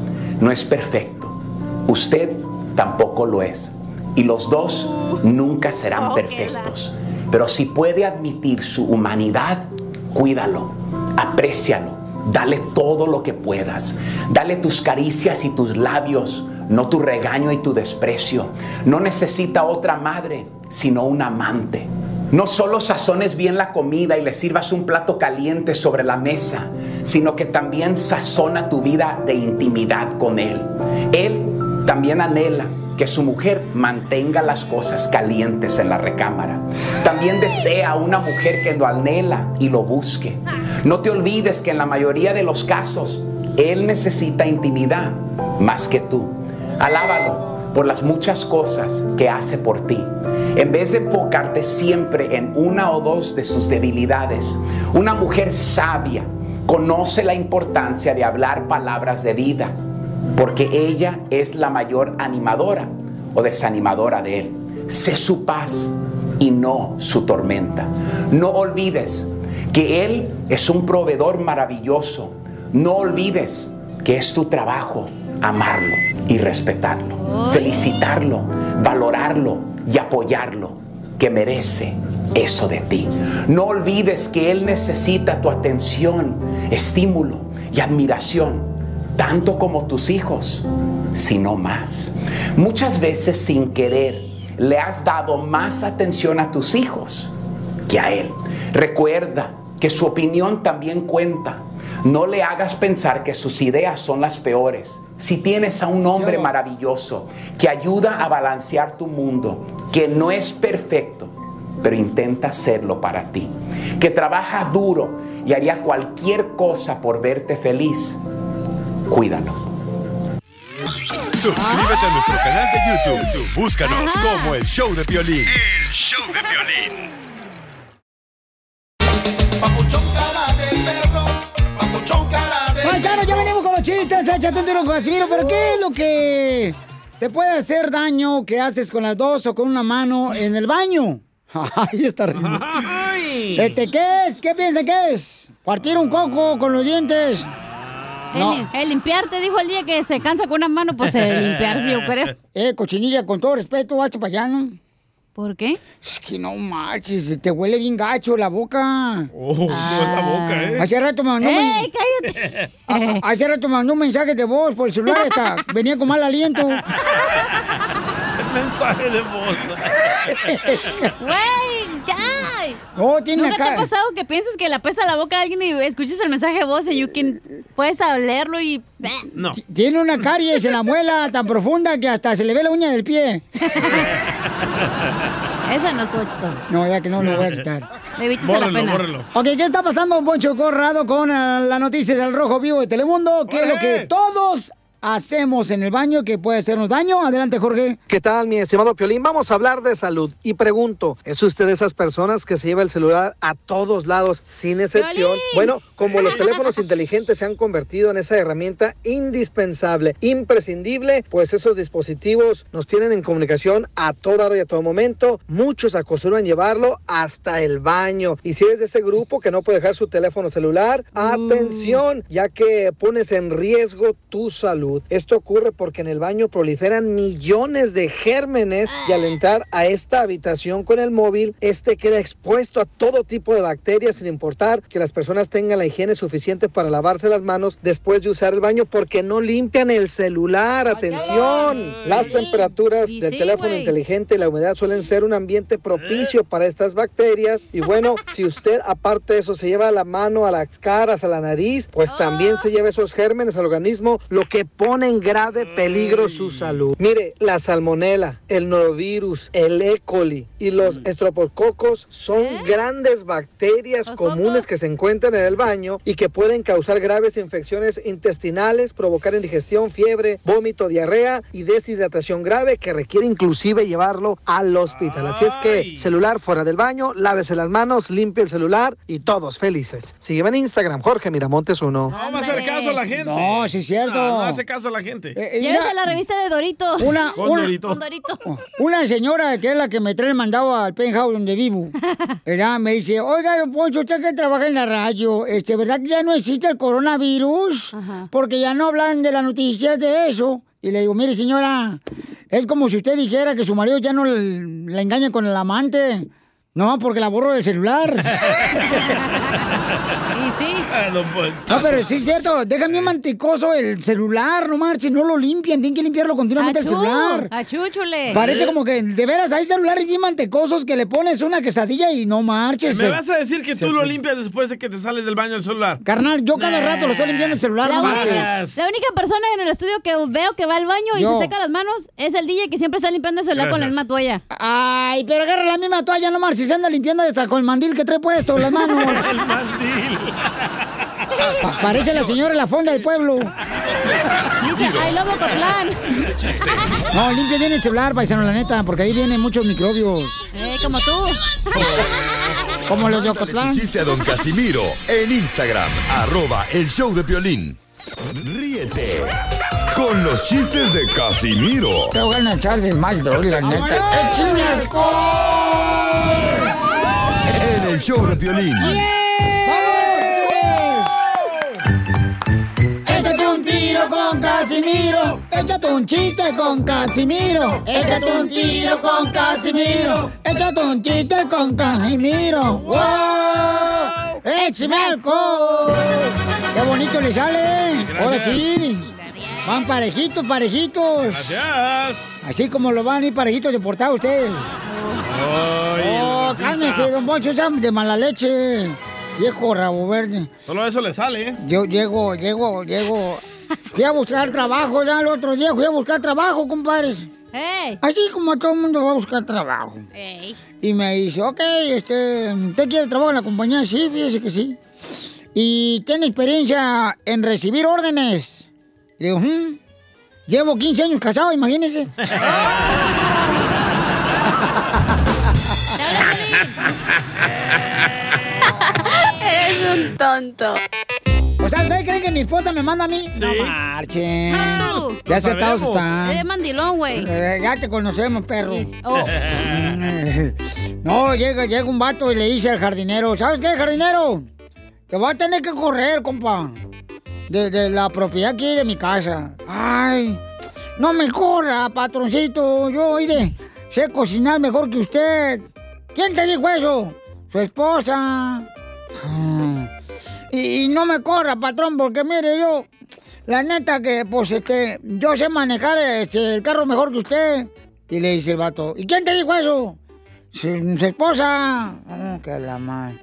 Speaker 23: no es perfecto. Usted tampoco lo es. Y los dos nunca serán perfectos. Pero si puede admitir su humanidad, cuídalo, aprécialo, dale todo lo que puedas. Dale tus caricias y tus labios, no tu regaño y tu desprecio. No necesita otra madre, sino un amante. No solo sazones bien la comida y le sirvas un plato caliente sobre la mesa, sino que también sazona tu vida de intimidad con Él. Él también anhela que su mujer mantenga las cosas calientes en la recámara. También desea una mujer que lo anhela y lo busque. No te olvides que en la mayoría de los casos, Él necesita intimidad más que tú. Alábalo por las muchas cosas que hace por ti. En vez de enfocarte siempre en una o dos de sus debilidades, una mujer sabia conoce la importancia de hablar palabras de vida, porque ella es la mayor animadora o desanimadora de él. Sé su paz y no su tormenta. No olvides que Él es un proveedor maravilloso. No olvides que es tu trabajo amarlo y respetarlo, felicitarlo, valorarlo y apoyarlo, que merece eso de ti. No olvides que Él necesita tu atención, estímulo y admiración, tanto como tus hijos, sino más. Muchas veces sin querer le has dado más atención a tus hijos que a Él. Recuerda que su opinión también cuenta. No le hagas pensar que sus ideas son las peores. Si tienes a un hombre maravilloso que ayuda a balancear tu mundo, que no es perfecto, pero intenta hacerlo para ti, que trabaja duro y haría cualquier cosa por verte feliz, cuídalo.
Speaker 4: Suscríbete a nuestro canal de YouTube. Búscanos como el show de violín.
Speaker 17: El show de violín.
Speaker 1: Paisano, ya venimos con los chistes, échate un tiro con Casimiro, pero ¿qué es lo que te puede hacer daño que haces con las dos o con una mano en el baño? Ay, está riendo. Este, ¿qué es? ¿Qué piensa que es? ¿Partir un coco con los dientes?
Speaker 9: El, el limpiarte, dijo el día que se cansa con una mano, pues el limpiarse, yo creo.
Speaker 1: Eh, cochinilla, con todo respeto, gacho payano.
Speaker 9: ¿Por qué?
Speaker 1: Es que no marches, te huele bien gacho la boca.
Speaker 2: Oh, la boca, ¿eh?
Speaker 1: Hace rato me mandó un
Speaker 9: ¡Ey, cállate!
Speaker 1: a- a- Hace rato me mandó un mensaje de voz por el celular hasta venía con mal aliento.
Speaker 2: Mensaje de voz.
Speaker 9: ¿Nunca te ha pasado que piensas que le apesta la boca a alguien y escuchas el mensaje de voz y you can- puedes leerlo y...
Speaker 2: No.
Speaker 1: Tiene una caries en la muela tan profunda que hasta se le ve la uña del pie.
Speaker 9: Esa no estuvo chistosa.
Speaker 1: No, ya que no lo voy a quitar.
Speaker 9: Evítese la pena.
Speaker 1: Ok, ¿qué está pasando, Poncho Corrado, con eh, la noticia del Rojo Vivo de Telemundo? ¿Qué es lo que todos hacemos en el baño que puede hacernos daño? Adelante, Jorge.
Speaker 5: ¿Qué tal, mi estimado Piolín? Vamos a hablar de salud. Y pregunto, ¿es usted de esas personas que se lleva el celular a todos lados, sin excepción? Bueno, como los teléfonos inteligentes se han convertido en esa herramienta indispensable, imprescindible, pues esos dispositivos nos tienen en comunicación a toda hora y a todo momento. Muchos acostumbran llevarlo hasta el baño. Y si eres de ese grupo que no puede dejar su teléfono celular, atención, ya que pones en riesgo tu salud. Esto ocurre porque en el baño proliferan millones de gérmenes y al entrar a esta habitación con el móvil, este queda expuesto a todo tipo de bacterias sin importar que las personas tengan la higiene suficiente para lavarse las manos después de usar el baño porque no limpian el celular. Atención, las temperaturas del teléfono inteligente y la humedad suelen ser un ambiente propicio para estas bacterias. Y bueno, si usted aparte de eso se lleva la mano a las caras, a la nariz, pues también se lleva esos gérmenes al organismo, lo que pone en grave peligro su salud. Mire, la salmonela, el norovirus, el E. coli y los estropococos son grandes bacterias comunes que se encuentran en el baño y que pueden causar graves infecciones intestinales, provocar indigestión, fiebre, vómito, diarrea y deshidratación grave que requiere inclusive llevarlo al hospital. Así es que celular fuera del baño, lávese las manos, limpie el celular y todos felices. Sígueme en Instagram, Jorge Miramontes uno.
Speaker 2: No va a hacer caso a la gente.
Speaker 1: No, sí es cierto.
Speaker 2: No, no hace caso a la gente.
Speaker 1: Eh,
Speaker 9: Llévese la revista de Dorito.
Speaker 1: Una,
Speaker 2: Con
Speaker 1: una,
Speaker 2: Dorito.
Speaker 9: Con Dorito.
Speaker 1: Una señora que es la que me trae el mandado al penthouse donde vivo, ¿verdad? Me dice, oiga, don Poncho, usted que trabaja en la radio, este, ¿verdad que ya no existe el coronavirus? Porque ya no hablan de las noticias de eso. Y le digo, mire, señora, es como si usted dijera que su marido ya no la engaña con el amante. No, porque la borro del celular.
Speaker 9: Sí.
Speaker 1: No, pero sí es cierto, dejan bien mantecoso el celular, no marches, no lo limpian, tienen que limpiarlo continuamente el celular.
Speaker 9: achúchule.
Speaker 1: Parece como que, de veras, hay celulares bien mantecosos que le pones una quesadilla y no marches.
Speaker 2: ¿Me
Speaker 1: se-
Speaker 2: vas a decir que tú lo limpias después de que te sales del baño del celular?
Speaker 1: Carnal, yo cada rato lo estoy limpiando el celular,
Speaker 9: La
Speaker 1: no
Speaker 9: única,
Speaker 1: marches.
Speaker 9: la única persona en el estudio que veo que va al baño y
Speaker 1: Yo.
Speaker 9: se seca las manos es el DJ que siempre está limpiando el celular con la misma toalla.
Speaker 1: Ay, pero agarra la misma toalla, no marches, se anda limpiando hasta con el mandil que trae puesto las manos.
Speaker 2: el mandil.
Speaker 1: Pa- Parece la señora en la fonda del pueblo.
Speaker 9: Dice, ay, lobo Cotlán.
Speaker 1: No, limpia bien el celular, paisano, la neta, porque ahí vienen muchos microbios.
Speaker 9: Eh, como tú.
Speaker 1: Como los de Ocotlán.
Speaker 4: chiste a don Casimiro en Instagram, arroba el show de violín. Ríete con los chistes de Casimiro
Speaker 1: Te voy a echar de mal, la neta. ¡Échame alcohol!
Speaker 4: en el show de violín.
Speaker 1: Casimiro. Échate un chiste con Casimiro. Échate un tiro con Casimiro. Échate un chiste con Casimiro. ¡Wow! ¡Échame alcohol! ¡Qué bonito le sale! Ahora sí. Van parejitos, parejitos.
Speaker 2: Gracias.
Speaker 1: Así como lo van a ir parejitos de portada ustedes. Oh, cálmese, don Poncho, ya de mala leche. Viejo rabo verde.
Speaker 2: Solo eso le sale, ¿eh?
Speaker 1: Yo llego, llego, llego. Fui a buscar trabajo ya el otro día, fui a buscar trabajo, compadres. Así como todo el mundo va a buscar trabajo. Y me dice, ok, este, ¿usted quiere trabajo en la compañía? Sí, fíjese que sí. ¿Y tiene experiencia en recibir órdenes? Le digo, "Hmm, llevo 15 años casado, imagínese.
Speaker 8: Eres un tonto.
Speaker 1: O sea, ¿ustedes creen que mi esposa me manda a mí? No marchen.
Speaker 9: tú.
Speaker 1: Ya aceptados están.
Speaker 9: Eres mandilón, güey.
Speaker 1: Eh, ya te conocemos, perro.
Speaker 9: Oh.
Speaker 1: No, llega, llega un vato y le dice al jardinero, ¿sabes qué, jardinero? Te voy a tener que correr, compa. De, de la propiedad aquí de mi casa. Ay, no me corra, patroncito. Yo, oye, sé cocinar mejor que usted. ¿Quién te dijo eso? Su esposa. Y, y no me corra, patrón, porque mire, yo, la neta que, pues, este, yo sé manejar este, el carro mejor que usted. Y le dice el vato, ¿y quién te dijo eso? Su, su esposa. Oh, que la madre.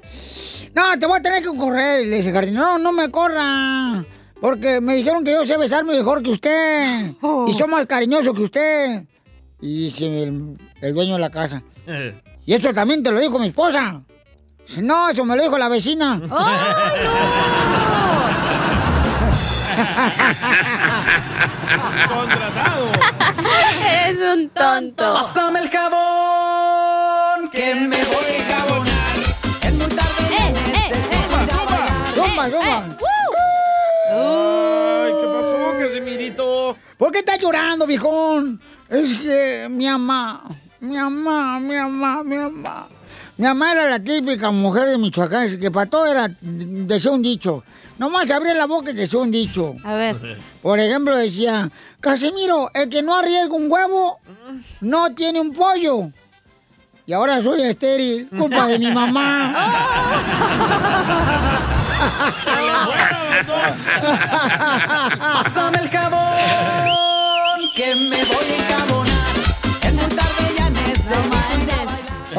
Speaker 1: No, te voy a tener que correr. Y le dice el jardinero, no, no me corra. Porque me dijeron que yo sé besarme mejor que usted. Y soy más cariñoso que usted. Y dice el, el dueño de la casa. ¿Y eso también te lo dijo mi esposa? No, eso me lo dijo la vecina.
Speaker 2: Contratado.
Speaker 8: Eres un tonto.
Speaker 16: Pásame el jabón, que me voy a jabonar. Es muy tarde, ya necesito ir a bailar.
Speaker 1: ¡Zumba, zumba!
Speaker 2: Ay, ¿qué pasó, Casimirito?
Speaker 1: ¿Por qué estás llorando, viejón? Es que mi mamá, mi mamá, mi mamá, mi mamá. Mi mamá era la típica mujer de Michoacán, que para todo era, decía un dicho. Nomás abría la boca y decía un dicho.
Speaker 9: A ver.
Speaker 1: Por ejemplo, decía, Casimiro, el que no arriesga un huevo, no tiene un pollo. Y ahora soy estéril, culpa de mi mamá.
Speaker 16: Pásame el jabón, que me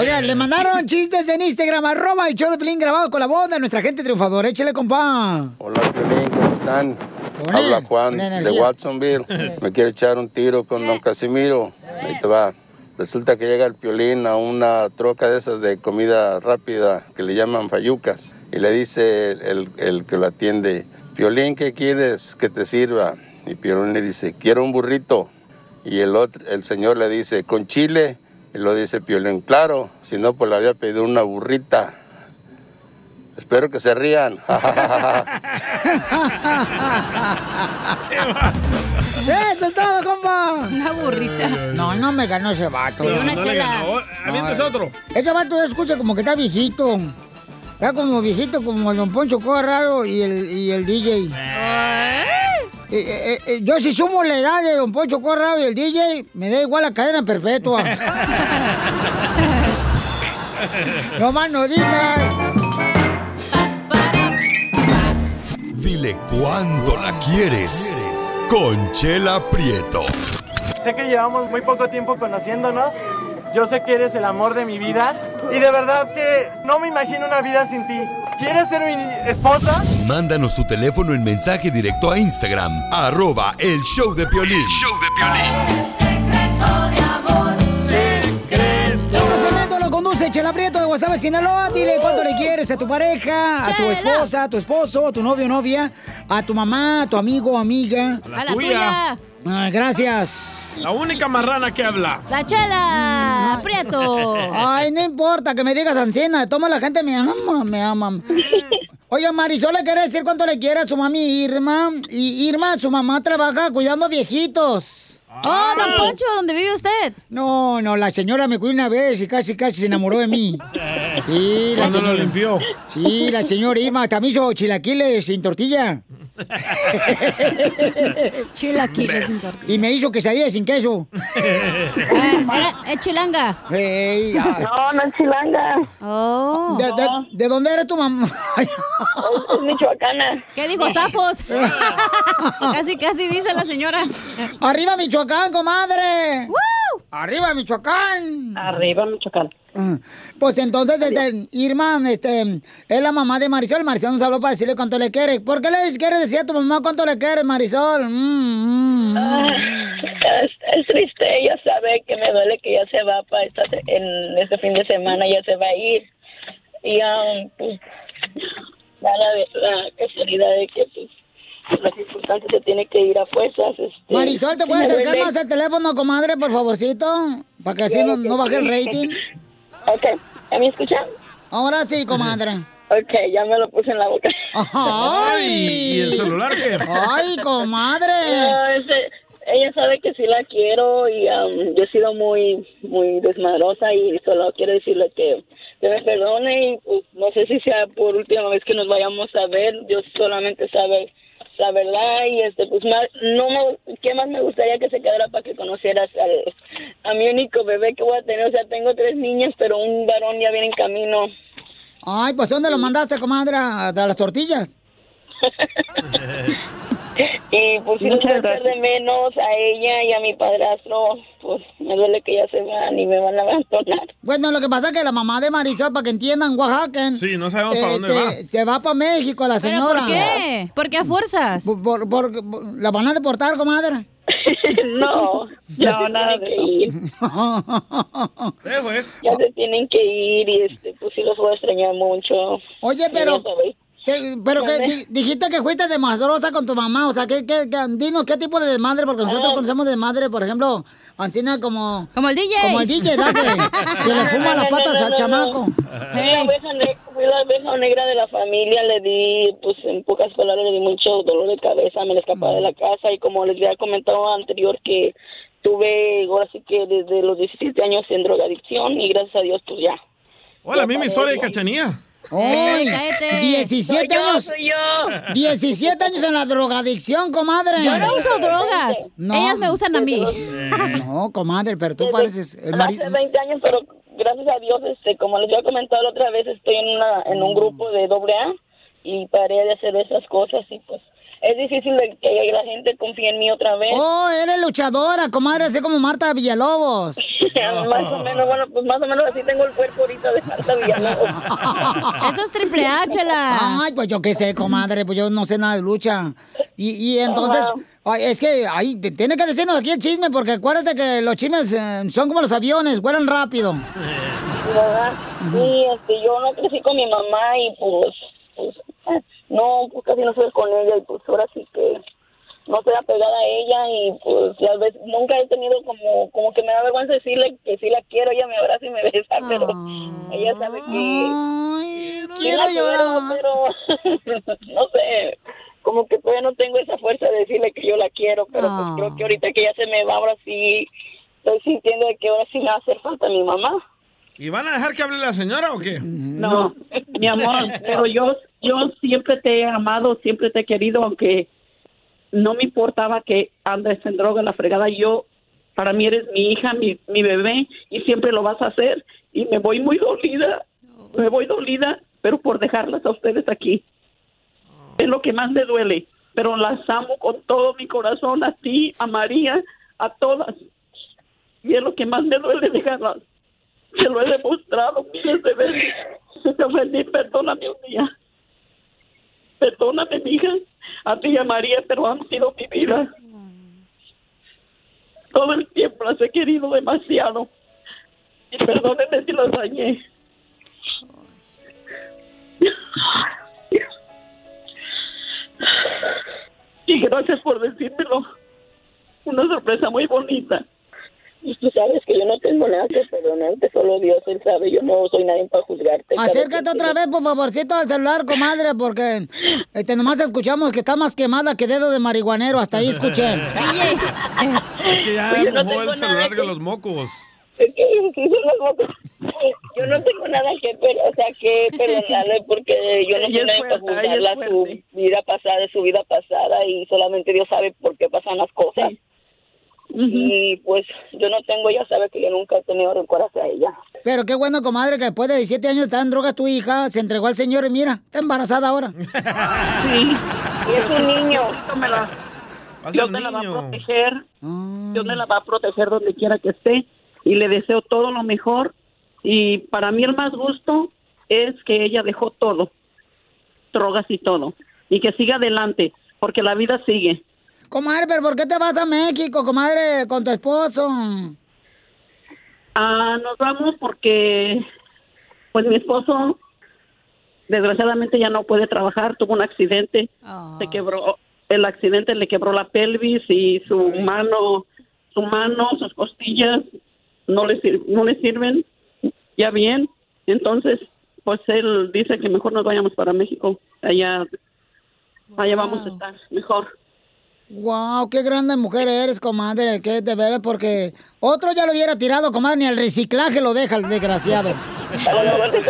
Speaker 16: a bailar.
Speaker 1: Oigan, le mandaron chistes en Instagram, arroba el show de Pelín grabado con la voz de nuestra gente triunfadora. Échale, compa.
Speaker 24: Hola, Piolín, ¿cómo están?
Speaker 1: Con
Speaker 24: Habla
Speaker 1: él,
Speaker 24: Juan de. Watsonville. Me quiere echar un tiro con don Casimiro. Ahí te va. Resulta que llega el Piolín a una troca de esas de comida rápida que le llaman fayucas. Y le dice el, el- el que lo atiende, Piolín, ¿qué quieres que te sirva? Y Piolín le dice, quiero un burrito. Y el, otro, el señor le dice, ¿con chile? Y lo dice Piolín, claro, si no, pues le había pedido una burrita. Espero que se rían.
Speaker 1: ¡Eso es todo, compa!
Speaker 9: Una burrita.
Speaker 1: No, no me ganó ese vato.
Speaker 9: Pidió una
Speaker 2: No
Speaker 9: chela.
Speaker 2: ganó. Aviéntese otro.
Speaker 1: Ese vato escucha como que está viejito. Está como viejito como el Don Poncho Corrado y el, y el DJ. Eh, eh, eh, yo si sumo la edad de Don Poncho Corrado y el DJ, me da igual la cadena perpetua. No más no digas.
Speaker 4: Dile cuándo la quieres. Conchela Prieto.
Speaker 25: Sé que llevamos muy poco tiempo conociéndonos. Yo sé que eres el amor de mi vida. Y de verdad que no me imagino una vida sin ti. ¿Quieres ser mi esposa?
Speaker 4: Mándanos tu teléfono en mensaje directo a Instagram, arroba el show de Piolín.
Speaker 1: Este segmento lo conduce Chela Prieto de Guasave, Sinaloa. Dile cuánto le quieres a tu pareja, a tu esposa, a tu esposo, a tu novio o novia, a tu mamá, a tu amigo o amiga.
Speaker 2: A la tuya.
Speaker 1: Ah, gracias.
Speaker 2: La única marrana que habla.
Speaker 9: La chela, Prieto.
Speaker 1: Ay, no importa que me digas ancena. Toma la gente me ama, me ama. Oye, Marisol le quiere decir cuánto le quiere a su mami Irma. Y Irma, su mamá trabaja cuidando viejitos.
Speaker 9: Oh, don Poncho, ¿dónde vive usted?
Speaker 1: No, no, la señora me cuidó una vez y casi, casi se enamoró de mí. Sí, la
Speaker 2: Cuando lo
Speaker 1: señora.
Speaker 2: limpió.
Speaker 1: Sí, la señora Irma hizo chilaquiles sin tortilla.
Speaker 9: Chilaquiles sin tortilla.
Speaker 1: Y me hizo quesadillas sin queso.
Speaker 9: Eh, era- es chilanga.
Speaker 26: No, no es chilanga.
Speaker 9: Oh.
Speaker 1: ¿De, de, de dónde eres tu mamá?
Speaker 26: Es michoacana.
Speaker 9: ¿Qué dijo, zafos? casi, casi dice la señora.
Speaker 1: ¡Arriba Michoacán, comadre! ¡Arriba Michoacán!
Speaker 26: Arriba Michoacán.
Speaker 1: Pues entonces, este, Irma, este, es la mamá de Marisol. Marisol nos habló para decirle cuánto le quiere. ¿Por qué le quieres decir a tu mamá cuánto le quieres, Marisol? Mm, mm.
Speaker 26: Ah, es, es triste, ella sabe que me duele que ya se va para esta, en este fin de semana, ya se va a ir. Y um, pues, da la, la casualidad de que pues, las circunstancias se tiene que ir a fuerzas. Este,
Speaker 1: Marisol, ¿te puedes acercar más al teléfono, comadre, por favorcito? Para que así no, no baje el rating.
Speaker 26: Ok, ¿ya me escuchan?
Speaker 1: Ahora sí, comadre.
Speaker 26: Ok, ya me lo puse en la boca.
Speaker 1: ¡Ay!
Speaker 2: ¿Y el celular qué?
Speaker 1: ¡Ay, comadre!
Speaker 26: No, ese- ella sabe que sí la quiero y um, yo he sido muy muy desmadrosa y solo quiero decirle que, que me perdone y pues no sé si sea por última vez que nos vayamos a ver. Dios solamente sabe la verdad y este pues más, no me, qué más me gustaría que se quedara para que conocieras al, a mi único bebé que voy a tener. O sea, tengo tres niñas, pero un varón ya viene en camino.
Speaker 1: Ay, pues ¿dónde lo mandaste, comadre? ¿A a las tortillas?
Speaker 26: Y pues si no de menos a ella y a mi padrastro, pues me duele que ya se van y me van a abandonar.
Speaker 1: Bueno, lo que pasa es que la mamá de Marisol, para que entiendan, Oaxaca.
Speaker 2: Sí, no sabemos para dónde va.
Speaker 1: Se va para México la
Speaker 9: ¿Pero
Speaker 1: señora.
Speaker 9: por qué? ¿Por qué a fuerzas?
Speaker 1: Por, por- por- por- ¿La van a deportar, comadre?
Speaker 26: no, ya No, se nada tienen que ir. Ya se tienen que ir y este, pues sí los voy a extrañar mucho.
Speaker 1: Oye, pero...
Speaker 26: ya sabéis.
Speaker 1: ¿qué- pero que di- dijiste que fuiste de madrosa con tu mamá, o sea, ¿qué, qué, qué- dinos qué tipo de desmadre, porque nosotros conocemos de madre, por ejemplo, Ancina como...
Speaker 9: Como el DJ.
Speaker 1: Como el DJ, dale, que le fuma las patas al chamaco.
Speaker 26: Fui la oveja ne- fui la oveja negra de la familia, le di, pues en pocas palabras, le di mucho dolor de cabeza, me le escapaba de la casa y como les había comentado anterior que tuve, ahora sí que desde los 17 años en drogadicción y gracias a Dios pues ya.
Speaker 2: Hola,
Speaker 26: Ya
Speaker 2: misma historia de. Cachanía.
Speaker 1: ¡Ay!
Speaker 9: cállate.
Speaker 1: 17
Speaker 26: Soy yo,
Speaker 1: años.
Speaker 26: soy yo.
Speaker 1: 17 años en la drogadicción, comadre.
Speaker 9: Yo no uso drogas. Ellas me usan a mí.
Speaker 1: No, comadre, pero tú pareces el marido.
Speaker 26: Hace 20 años, pero gracias a Dios, este, como les había comentado la otra vez, estoy en una en un grupo de doble A y paré de hacer esas cosas y pues es difícil de que la gente confíe en mí otra vez.
Speaker 1: Oh, eres luchadora, comadre, así como Marta Villalobos.
Speaker 26: más o menos, bueno, pues más o menos así tengo el cuerpo ahorita de Marta Villalobos.
Speaker 9: Eso es triple H, la.
Speaker 1: Ay, pues yo qué sé, comadre, pues yo no sé nada de lucha. Y, y entonces, ay, es que ahí tiene que decirnos aquí el chisme, porque acuérdate que los chismes eh, son como los aviones, vuelan rápido.
Speaker 26: ¿verdad? Sí, este, yo no crecí con mi mamá y pues, pues no, pues casi no soy con ella y pues ahora sí que no estoy apegada a ella y pues las veces, nunca he tenido como, como que me da vergüenza decirle que sí la quiero, ella me abraza y me besa, pero ella sabe que sí
Speaker 1: quiero
Speaker 26: quiero,
Speaker 1: llorar.
Speaker 26: pero no sé, como que todavía no tengo esa fuerza de decirle que yo la quiero, pero pues
Speaker 1: Ah.
Speaker 26: creo que ahorita que ya se me va, ahora sí estoy sintiendo de que ahora sí me va a hacer falta mi mamá.
Speaker 2: ¿Y van a dejar que hable la señora o qué?
Speaker 27: No, mi amor, pero yo, yo siempre te he amado, siempre te he querido, aunque no me importaba que andes en droga, la fregada. Yo, para mí eres mi hija, mi, mi bebé, y siempre lo vas a hacer. y me voy muy dolida, me voy dolida, pero por dejarlas a ustedes aquí. Es lo que más me duele, pero las amo con todo mi corazón, a ti, a María, a todas. Y es lo que más me duele dejarlas. Se lo he demostrado miles de veces. Te ofendí, perdóname un día. Perdóname, mi hija, a ti y a María, pero han sido mi vida. Todo el tiempo las he querido demasiado. Y perdónenme si las dañé. Y gracias por decírmelo. Una sorpresa muy bonita.
Speaker 26: Y tú sabes que yo no tengo nada que perdonarte, solo Dios, Él sabe, yo no soy nadie para juzgarte.
Speaker 1: Acércate otra vez, por favorcito, al celular, comadre, porque este, nomás escuchamos que está más quemada que dedo de marihuanero. Hasta ahí escuché.
Speaker 2: Es que ya
Speaker 26: no
Speaker 2: mojó
Speaker 26: tengo
Speaker 2: el celular que los mocos.
Speaker 26: Es que-. Yo no tengo nada que, per- o sea, que perdonarle porque yo no soy nadie para juzgarla su vida pasada, su vida pasada y solamente Dios sabe por qué pasan las cosas. Y pues yo no tengo, ella sabe que yo nunca he tenido rencor hacia ella.
Speaker 1: Pero qué bueno, comadre, que después de 17 años está en drogas tu hija, se entregó al señor y mira, está embarazada ahora.
Speaker 27: Sí.
Speaker 26: Y es un niño.
Speaker 27: Dios me la va a proteger. Dios me la va a proteger donde quiera que esté. Y le deseo todo lo mejor. Y para mí el más gusto es que ella dejó todo. Drogas y todo. Y que siga adelante. Porque la vida sigue.
Speaker 1: Comadre, pero ¿por qué te vas a México, comadre, con tu esposo?
Speaker 27: Ah, nos vamos porque pues mi esposo desgraciadamente ya no puede trabajar, tuvo un accidente, se quebró, el accidente le quebró la pelvis y su mano, su mano, sus costillas no le sir- no le sirven ya bien, entonces pues él dice que mejor nos vayamos para México, allá allá vamos a estar mejor.
Speaker 1: Wow, qué grande mujer eres, comadre, que de veras, porque otro ya lo hubiera tirado, comadre, ni el reciclaje lo deja el desgraciado.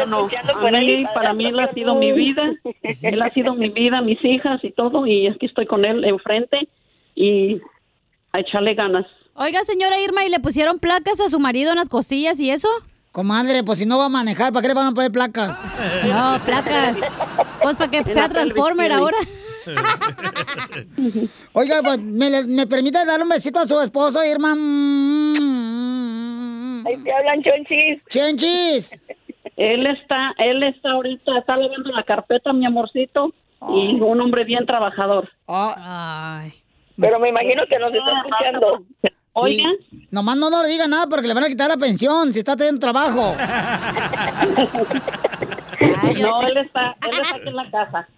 Speaker 27: No, a mí, para mí él ha sido mi vida, él ha sido mi vida, mis hijas y todo, y aquí estoy con él enfrente y a echarle ganas.
Speaker 9: Oiga, señora Irma, ¿y le pusieron placas a su marido en las costillas y eso?
Speaker 1: Comadre, pues si no va a manejar, ¿para qué le van a poner placas?
Speaker 9: No, placas. Pues para que sea Transformer ahora.
Speaker 1: Oiga, pues, ¿me, le- me permite darle un besito a su esposo, Irma?
Speaker 27: Ahí te hablan, Chonchis.
Speaker 1: Chonchis.
Speaker 27: Él está, él está ahorita, está lavando la carpeta, mi amorcito, y un hombre bien trabajador.
Speaker 26: Pero me imagino que nos está escuchando.
Speaker 1: Oiga. Nomás no, no le diga nada porque le van a quitar la pensión si está teniendo trabajo.
Speaker 27: no, él está, él está aquí en la casa.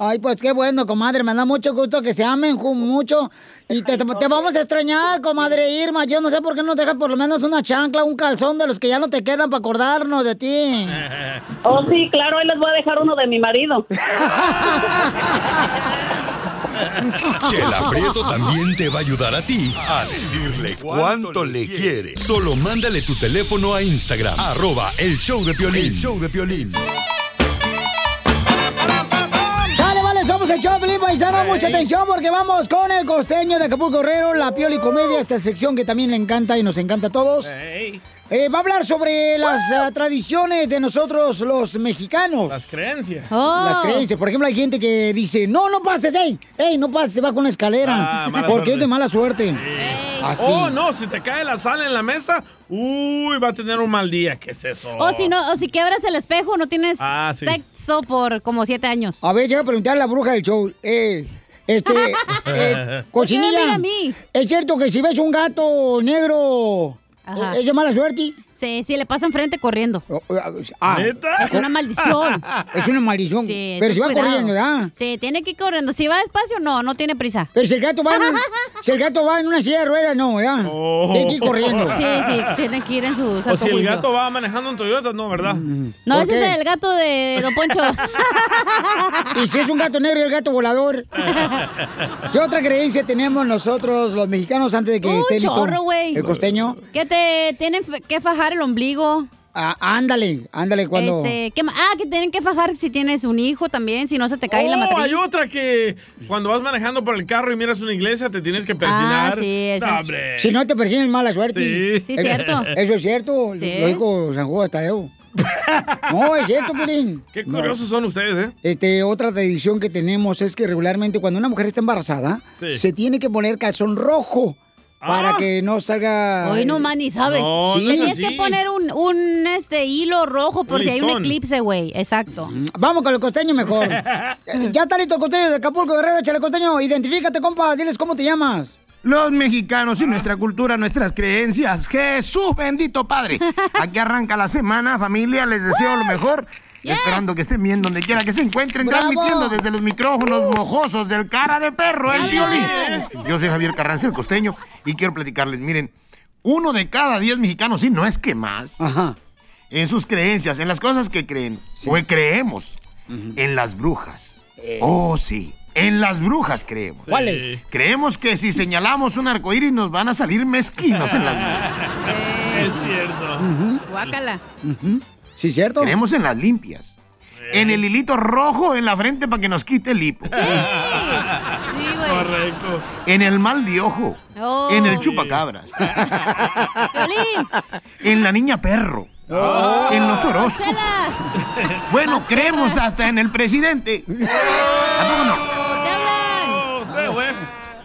Speaker 1: Ay, pues qué bueno, comadre. Me da mucho gusto que se amen mucho. Y te, te- te vamos a extrañar, comadre Irma. Yo no sé por qué no nos dejas por lo menos una chancla, un calzón de los que ya no te quedan para acordarnos de ti.
Speaker 27: Oh, sí, claro, ahí les voy a dejar uno de mi marido.
Speaker 4: Chela Prieto también te va a ayudar a ti a decirle cuánto le quiere. Solo mándale tu teléfono a Instagram, arroba el show de Piolín.
Speaker 1: El
Speaker 4: show de Piolín.
Speaker 1: Somos el Choplin Paisano. Mucha atención porque vamos con el costeño de Acapulco Guerrero, la Pioli Comedia, esta sección que también le encanta y nos encanta a todos. Eh, va a hablar sobre las ah, tradiciones de nosotros los mexicanos.
Speaker 2: Las creencias.
Speaker 1: Las creencias. Por ejemplo, hay gente que dice, no, no pases, ey, ey, no pases, se va con una escalera.
Speaker 2: Ah,
Speaker 1: porque
Speaker 2: suerte.
Speaker 1: es de mala suerte. Así.
Speaker 2: Oh, no, si te cae la sal en la mesa, uy, va a tener un mal día. ¿Qué es eso?
Speaker 9: O si no, o si quebras el espejo, no tienes
Speaker 2: Ah, sí.
Speaker 9: sexo por como siete años.
Speaker 1: A ver, llega a preguntar a la bruja del show. Eh, este, eh, cochinilla. ¿Es cierto que si ves un gato negro,
Speaker 9: Ajá.
Speaker 1: es de mala suerte?
Speaker 9: Sí, sí, le pasa enfrente corriendo.
Speaker 1: Ah,
Speaker 9: Es una maldición.
Speaker 1: Es una maldición.
Speaker 9: Sí,
Speaker 1: Pero si va
Speaker 9: cuidado.
Speaker 1: corriendo, ¿verdad?
Speaker 9: Sí, tiene que ir corriendo. Si va despacio, no, no tiene prisa.
Speaker 1: Pero si el gato va en, un- si el gato va en una silla de ruedas, no, ¿verdad? Tiene que ir corriendo.
Speaker 9: Sí, sí, tiene que ir en su
Speaker 2: O si el gato va manejando un Toyota, no, ¿verdad?
Speaker 9: No,
Speaker 1: ¿Por
Speaker 9: ese
Speaker 1: qué?
Speaker 9: es el gato de Don Poncho.
Speaker 1: Y si es un gato negro y el gato volador. ¿Qué otra creencia tenemos nosotros, los mexicanos, antes de que
Speaker 9: Un
Speaker 1: esté
Speaker 9: chorro, güey.
Speaker 1: el costeño?
Speaker 9: que te tienen que fajar el ombligo.
Speaker 1: Ah, ándale, ándale, cuando...
Speaker 9: Este, ¿qué ah, que tienen que fajar si tienes un hijo también, si no se te cae la
Speaker 2: Oh,
Speaker 9: matriz.
Speaker 2: hay otra que cuando vas manejando por el carro y miras una iglesia te tienes que persinar.
Speaker 9: Ah, sí, eso.
Speaker 2: No, hombre.
Speaker 1: Si no te persigues mala suerte.
Speaker 2: Sí.
Speaker 9: Sí, cierto.
Speaker 1: Eso es cierto.
Speaker 9: Sí.
Speaker 1: Lo dijo San Juan Tadeo. No, es cierto, Pelín.
Speaker 2: Qué curiosos son ustedes, ¿eh?
Speaker 1: Este, otra tradición que tenemos es que regularmente cuando una mujer está embarazada,
Speaker 2: Sí.
Speaker 1: se tiene que poner calzón rojo para
Speaker 2: Ah.
Speaker 1: que no salga.
Speaker 9: Hoy no más ni sabes.
Speaker 2: No, no es
Speaker 9: Tenías
Speaker 2: así.
Speaker 9: que poner un, un este hilo rojo por
Speaker 2: Un
Speaker 9: si hay un eclipse, güey. Exacto.
Speaker 1: Vamos con el costeño mejor. Eh, ya está listo el costeño de Acapulco, Guerrero. Échale costeño. Identifícate, compa. Diles cómo te llamas.
Speaker 14: Los mexicanos y nuestra cultura, nuestras creencias. Jesús bendito Padre. Aquí arranca la semana, familia. Les deseo lo mejor. Esperando que estén bien donde quiera que se encuentren,
Speaker 1: ¡Bravo!
Speaker 14: transmitiendo desde los micrófonos mojosos del cara de perro, el violín. Yo soy Javier Carranza, el costeño, y quiero platicarles, miren, uno de cada diez mexicanos, sí, no es que más,
Speaker 1: Ajá.
Speaker 14: en sus creencias, en las cosas que creen, o que creemos, en las brujas.
Speaker 1: Eh.
Speaker 14: Oh, sí, en las brujas creemos.
Speaker 1: ¿Cuáles?
Speaker 14: Creemos que si señalamos un arcoíris nos van a salir mezquinos en las manos.
Speaker 2: Es cierto.
Speaker 9: Guácala.
Speaker 1: Sí, cierto.
Speaker 14: Creemos en las limpias. En el hilito rojo en la frente para que nos quite el hipo.
Speaker 9: Sí, güey.
Speaker 2: Correcto.
Speaker 14: En el mal de ojo.
Speaker 9: Oh.
Speaker 14: En el chupacabras. En la niña perro.
Speaker 1: Oh.
Speaker 14: En los horóscopos. Bueno, creemos hasta en el presidente. ¿A poco no?
Speaker 9: Te hablan.
Speaker 2: No sé, güey.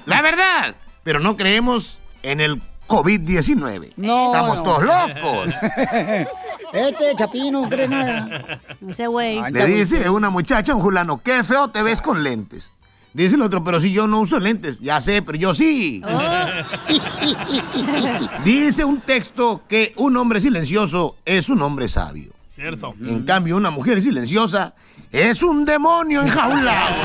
Speaker 14: La verdad. Pero no creemos en el COVID-19.
Speaker 1: No,
Speaker 14: Estamos
Speaker 1: no.
Speaker 14: todos locos.
Speaker 1: Este chapín no cree nada.
Speaker 9: Ese güey.
Speaker 14: Le dice una muchacha a un fulano, qué feo te ves con lentes. Dice el otro, pero si yo no uso lentes. Ya sé, pero yo sí.
Speaker 9: Oh.
Speaker 14: Dice un texto que un hombre silencioso es un hombre sabio.
Speaker 2: Cierto.
Speaker 14: En cambio, una mujer silenciosa es un demonio enjaulado.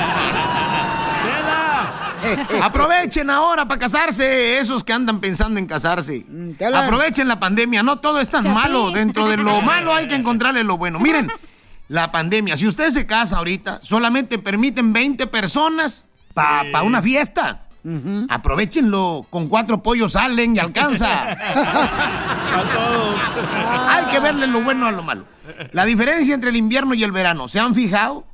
Speaker 14: Aprovechen ahora para casarse, esos que andan pensando en casarse.
Speaker 1: hablan.
Speaker 14: Aprovechen la pandemia, no todo es tan
Speaker 9: Chapín.
Speaker 14: malo. Dentro de lo malo hay que encontrarle lo bueno. Miren, la pandemia, si usted se casa ahorita, solamente permiten 20 personas para una fiesta. Aprovechenlo, con cuatro pollos salen y alcanza.
Speaker 2: A todos.
Speaker 14: Hay que verle lo bueno a lo malo. La diferencia entre el invierno y el verano, ¿se han fijado?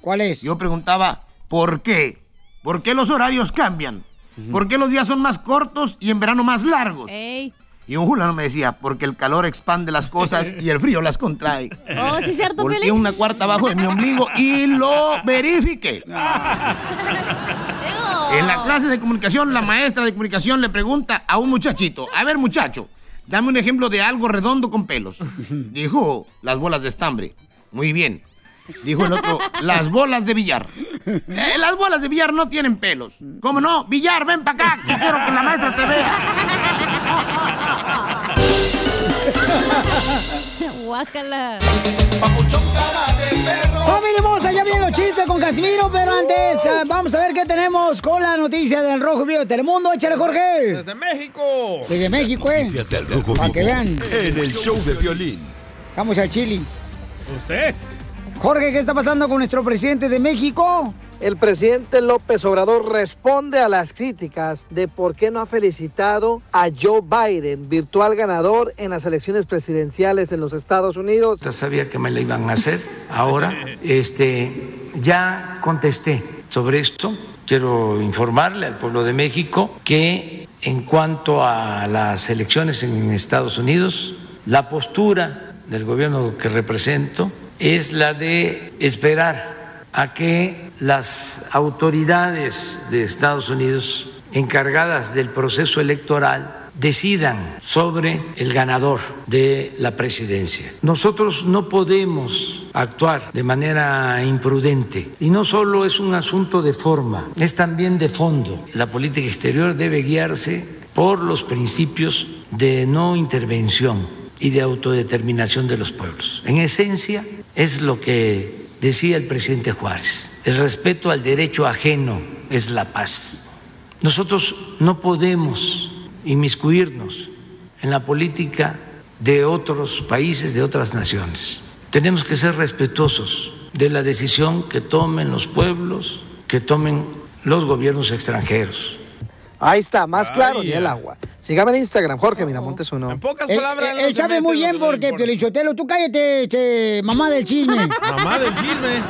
Speaker 1: ¿Cuál es?
Speaker 14: Yo preguntaba, ¿por qué? ¿Por qué los horarios cambian? ¿Por qué los días son más cortos y en verano más largos?
Speaker 9: Ey.
Speaker 14: Y un fulano me decía, porque el calor expande las cosas y el frío las contrae.
Speaker 9: Oh, sí, cierto,
Speaker 14: Volteé una cuarta abajo de mi ombligo y lo verifiqué. En la clase de comunicación, la maestra de comunicación le pregunta a un muchachito, a ver muchacho, dame un ejemplo de algo redondo con pelos. Dijo, las bolas de estambre. Muy bien. Dijo el otro, las bolas de billar. "Eh, las bolas de billar no tienen pelos. ¿Cómo no? Billar, ven para acá, que quiero que la maestra te vea.
Speaker 9: Guácala.
Speaker 1: Familia hermosa, ya vienen los chistes con Casimiro, pero antes eh, vamos a ver qué tenemos con la noticia del Rojo Vivo de Telemundo. Échale, Jorge.
Speaker 2: Desde México.
Speaker 1: Desde México, ¿eh?
Speaker 4: Noticias del Rojo
Speaker 1: Para que vean.
Speaker 4: en el show de violín.
Speaker 1: Estamos al Chile.
Speaker 2: ¿Usted?
Speaker 1: Jorge, ¿qué está pasando con nuestro presidente de México?
Speaker 5: El presidente López Obrador responde a las críticas de por qué no ha felicitado a Joe Biden, virtual ganador en las elecciones presidenciales en los Estados Unidos.
Speaker 6: Ya sabía que me la iban a hacer ahora. Este, ya contesté sobre esto. Quiero informarle al pueblo de México que en cuanto a las elecciones en Estados Unidos, la postura del gobierno que represento es la de esperar a que las autoridades de Estados Unidos encargadas del proceso electoral decidan sobre el ganador de la presidencia. Nosotros no podemos actuar de manera imprudente y no solo es un asunto de forma, es también de fondo. La política exterior debe guiarse por los principios de no intervención y de autodeterminación de los pueblos. En esencia es lo que decía el presidente Juárez, el respeto al derecho ajeno es la paz. Nosotros no podemos inmiscuirnos en la política de otros países, de otras naciones. Tenemos que ser respetuosos de la decisión que tomen los pueblos, que tomen los gobiernos extranjeros.
Speaker 5: Ahí está, más claro ni el agua. Sígame en Instagram, Jorge Miramontes uno. En
Speaker 2: pocas
Speaker 1: Él, él- él sabe muy bien porque, Piolichotelo, tú cállate, mamá del chisme.
Speaker 2: Mamá del chisme.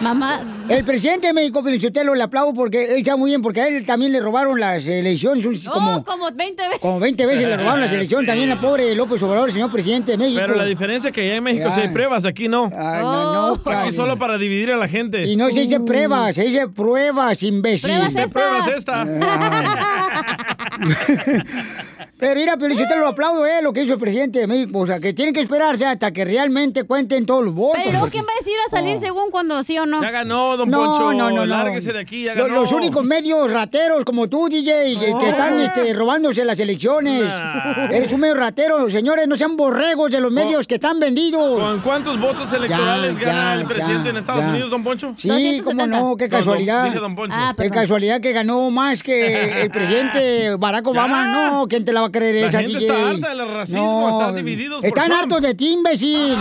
Speaker 9: Mamá.
Speaker 1: El presidente de México, Piolichotelo, le aplaudo porque él sabe muy bien, porque a él también le robaron las elecciones.
Speaker 9: No,
Speaker 1: como,
Speaker 9: como 20 veces.
Speaker 1: como 20 veces le robaron las elecciones también al pobre López Obrador, señor presidente de México.
Speaker 2: Pero la diferencia es que allá en México
Speaker 1: Ya.
Speaker 2: sí hay pruebas, aquí no.
Speaker 1: Ay, no, no,
Speaker 2: Aquí
Speaker 1: cabrón.
Speaker 2: solo para dividir a la gente.
Speaker 1: Y no se dice pruebas, se dice pruebas, imbécil.
Speaker 2: Pruebas esta. Pruebas esta.
Speaker 1: Pero mira, pero yo te lo aplaudo, eh, lo que hizo el presidente de México. O sea, que tienen que esperarse hasta que realmente cuenten todos los votos.
Speaker 9: Pero
Speaker 1: porque-
Speaker 9: ¿quién va a decir a salir según cuando sí o no?
Speaker 2: Ya ganó, don
Speaker 1: No,
Speaker 2: Poncho.
Speaker 1: no, no, no.
Speaker 2: Lárguese de aquí, ya
Speaker 1: Lo-
Speaker 2: ganó.
Speaker 1: Los, únicos medios rateros como tú, DJ, que, que están
Speaker 2: Oh.
Speaker 1: este, robándose las elecciones.
Speaker 2: Nah.
Speaker 1: Eres un medio ratero, señores, no sean borregos de los medios que están vendidos.
Speaker 2: ¿Con cuántos votos electorales
Speaker 1: Ya,
Speaker 2: gana
Speaker 1: ya,
Speaker 2: el presidente
Speaker 1: ya,
Speaker 2: en Estados
Speaker 1: ya.
Speaker 2: Unidos, don Poncho?
Speaker 1: Sí, cómo no, qué
Speaker 2: don-
Speaker 1: casualidad.
Speaker 2: dije don Poncho.
Speaker 9: Ah,
Speaker 1: qué casualidad que ganó más que el presidente Barack Obama. No, ¿quién te la va a creer
Speaker 2: La
Speaker 1: esa,
Speaker 2: gente
Speaker 1: DJ?
Speaker 2: está harta del racismo, están divididos por
Speaker 1: Están
Speaker 2: Trump.
Speaker 1: hartos de ti, imbécil.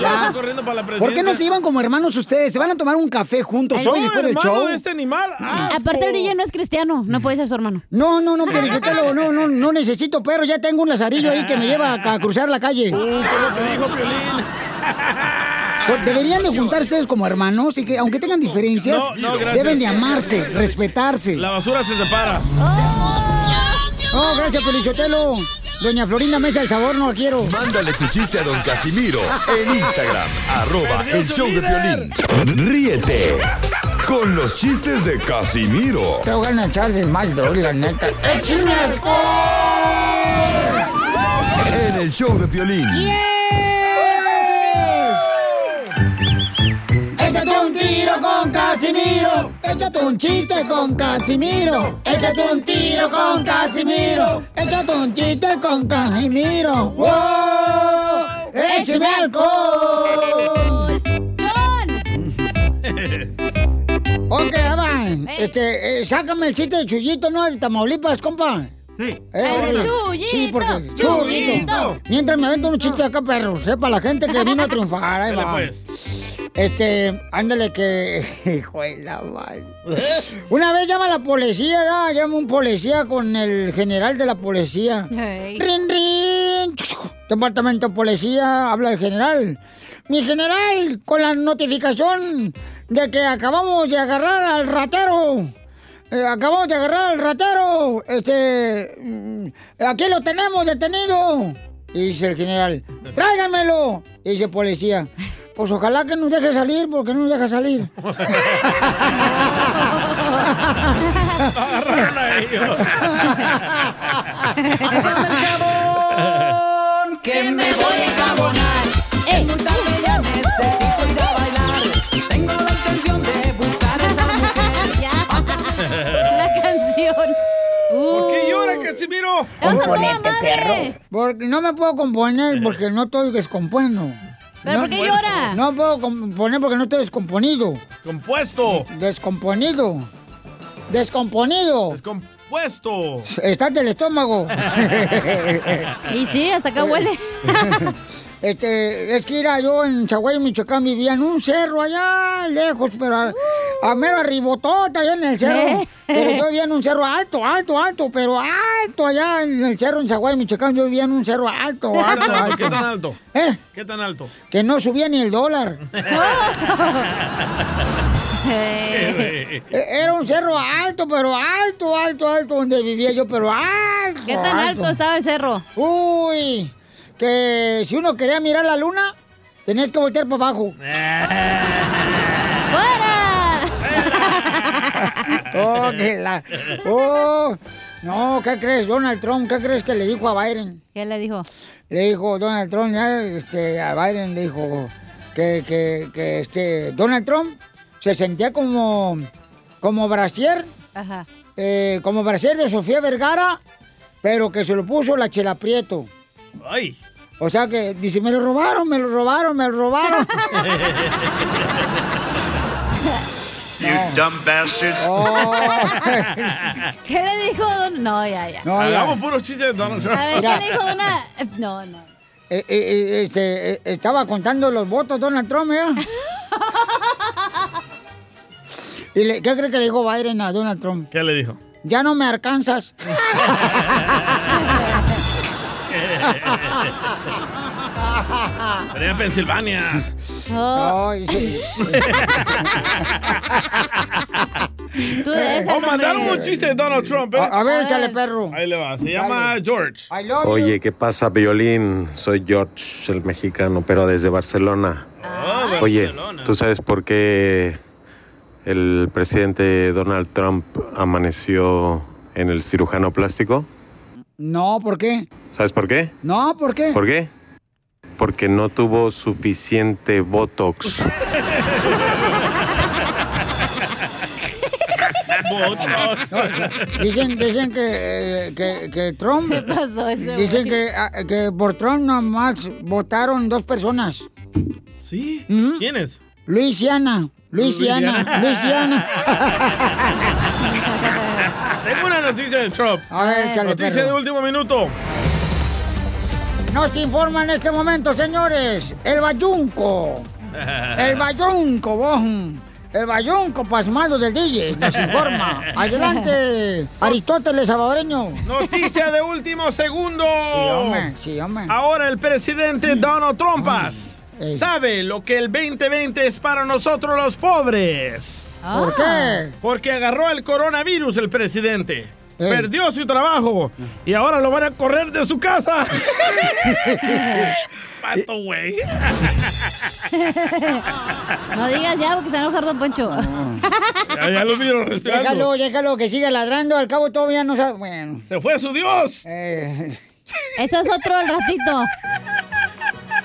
Speaker 2: Ya está corriendo para la
Speaker 1: ¿Por
Speaker 2: presidencia.
Speaker 1: qué no se iban como hermanos ustedes? ¿Se van a tomar un café juntos hoy después del
Speaker 2: hermano
Speaker 1: show?
Speaker 2: de este animal.
Speaker 9: Aparte el DJ no es cristiano, no puede ser su hermano.
Speaker 1: No, no, no, pero yo te lo- no, no, no necesito perro, ya tengo un lazarillo ahí que me lleva a, a cruzar la calle.
Speaker 2: ¿Qué es lo que dijo Piolín?
Speaker 1: Pues deberían de juntar ustedes como hermanos y que aunque tengan diferencias,
Speaker 2: No, no, gracias.
Speaker 1: deben de amarse, respetarse.
Speaker 2: La basura se separa.
Speaker 1: Oh, gracias, Pelichotelo. Doña Florinda Mesa, el sabor no lo quiero.
Speaker 4: Mándale tu chiste a don Casimiro en Instagram, arroba el show de violín. Ríete con los chistes de Casimiro
Speaker 1: Te voy a echar de mal, la neta. ¡Échame alcohol!
Speaker 4: en el show de violín.
Speaker 1: Échate con Casimiro. Échate un chiste con Casimiro. Échate un tiro con Casimiro. Échate un chiste con Casimiro. ¡Wow! ¡Échame alcohol! Ok, ahí va. Este, eh, sácame el chiste de Chuyito, ¿no? De Tamaulipas, compa.
Speaker 2: Sí.
Speaker 1: Eh,
Speaker 9: El. Chuyito,
Speaker 1: Sí, porque...
Speaker 9: Chuyito.
Speaker 1: Mientras me avento un chiste acá, perro. Sepa la gente que vino a triunfar. Ahí
Speaker 2: Dale,
Speaker 1: va.
Speaker 2: pues.
Speaker 1: Este, ándale que... Hijo de la madre. Una vez llama la policía, ¿ya? llama un policía con el general de la policía.
Speaker 9: Hey.
Speaker 1: ¡Rin, rin! Departamento de Policía, habla el general. Mi general, con la notificación de que acabamos de agarrar al ratero. Eh, acabamos de agarrar al ratero. Este. mm, aquí lo tenemos detenido. Y dice el general, tráiganmelo. Y dice el policía, pues ojalá que nos deje salir, porque no nos deja salir.
Speaker 2: Agarraron a ellos.
Speaker 8: Pásame el jabón, que me voy a enjabonar. Es muy tarde, ya necesito ir a bailar. Tengo la intención de buscar a esa mujer.
Speaker 9: La canción.
Speaker 2: ¿Por qué llora, Casimiro?
Speaker 9: Te vas a toda madre.
Speaker 1: Porque no me puedo componer porque no estoy descompuesto.
Speaker 9: ¿Pero
Speaker 1: no,
Speaker 9: por qué llora?
Speaker 1: No puedo componer porque no estoy descomponido.
Speaker 2: Compuesto.
Speaker 1: Descomponido. Descomponido.
Speaker 2: Descompuesto.
Speaker 1: Está del estómago.
Speaker 9: Y sí, hasta acá huele.
Speaker 1: Este, es que era yo en Chaguay, Michoacán, vivía en un cerro allá lejos, pero a, a mero arribotota allá en el cerro.
Speaker 9: Eh.
Speaker 1: Pero yo vivía en un cerro alto, alto, alto, pero alto allá en el cerro en Chaguay, Michoacán. Yo vivía en un cerro alto,
Speaker 2: ¿Qué
Speaker 1: alto,
Speaker 2: tan alto?
Speaker 1: alto.
Speaker 2: ¿Qué tan alto?
Speaker 1: ¿Eh?
Speaker 2: ¿Qué tan alto?
Speaker 1: Que no subía ni el dólar. E- Era un cerro alto, pero alto, alto, alto, donde vivía yo, pero alto.
Speaker 9: ¿Qué tan alto estaba el cerro?
Speaker 1: Uy, que si uno quería mirar la luna, tenías que voltear para abajo. Oh, que la... Oh, no, ¿qué crees, Donald Trump? ¿Qué crees que le dijo a Biden?
Speaker 9: ¿Qué le dijo?
Speaker 1: Le dijo Donald Trump, ya, este, a Biden le dijo que, que, que este, Donald Trump se sentía como, como brasier,
Speaker 9: Ajá.
Speaker 1: eh, como brasier de Sofía Vergara, pero que se lo puso la Chela Prieto.
Speaker 2: Ay.
Speaker 1: O sea que dice, me lo robaron, me lo robaron, me lo robaron.
Speaker 17: You dumb bastards.
Speaker 1: Oh.
Speaker 9: ¿Qué le dijo Don? No, ya, ya.
Speaker 1: No, ya.
Speaker 2: Hagamos puros chistes de Donald Trump.
Speaker 9: A ver,
Speaker 1: Mira.
Speaker 9: ¿qué le dijo Dona? Eh, No, no.
Speaker 1: Eh, eh, eh, este, eh, estaba contando los votos Donald Trump, ¿eh? ¿Y le- qué cree que le dijo Biden a Donald Trump?
Speaker 2: ¿Qué le dijo?
Speaker 1: Ya no me alcanzas.
Speaker 2: Sería en Pensilvania.
Speaker 1: Ay, sí.
Speaker 9: Tú déjalo,
Speaker 2: Oh, mandaron un chiste de Donald Trump, ¿eh?
Speaker 1: A, a ver, échale, perro.
Speaker 2: Ahí le va. Se llama George.
Speaker 28: Oye, ¿qué pasa, Violín? Soy George, el mexicano, pero desde Barcelona. Oye, ¿tú sabes por qué el presidente Donald Trump amaneció en el cirujano plástico?
Speaker 1: No, ¿por qué?
Speaker 28: ¿Sabes por qué?
Speaker 1: No, ¿por qué?
Speaker 28: ¿Por qué? Porque no tuvo suficiente Botox.
Speaker 1: Dicen, dicen que, eh, que, que Trump.
Speaker 9: Se pasó ese
Speaker 1: Dicen que, ah, que por Trump nomás votaron dos personas.
Speaker 2: ¿Sí? ¿Quiénes?
Speaker 1: Luisiana. Luisiana. Luisiana.
Speaker 2: Tengo una noticia de Trump.
Speaker 1: A ver, échale,
Speaker 2: Noticia
Speaker 1: perro.
Speaker 2: de último minuto.
Speaker 1: Nos informa en este momento, señores. El bayunco. El bayunco, vos. El bayunco pasmado del DJ nos informa. Adelante, Aristóteles Salvadoreño.
Speaker 2: Noticia de último segundo.
Speaker 1: Sí, hombre, sí, hombre.
Speaker 2: Ahora el presidente Donald Trumpas sabe lo que el 2020 es para nosotros los pobres.
Speaker 1: ¿Por qué?
Speaker 2: Porque agarró el coronavirus el presidente. Perdió su trabajo y ahora lo van a correr de su casa. Pato, güey.
Speaker 9: No digas ya porque se va a enojar Don Poncho.
Speaker 2: Ya, ya lo miro respirando.
Speaker 1: Déjalo, déjalo que siga ladrando. Al cabo todavía no sabe. Bueno.
Speaker 2: Se fue su Dios.
Speaker 1: Eh.
Speaker 9: Eso es otro al ratito.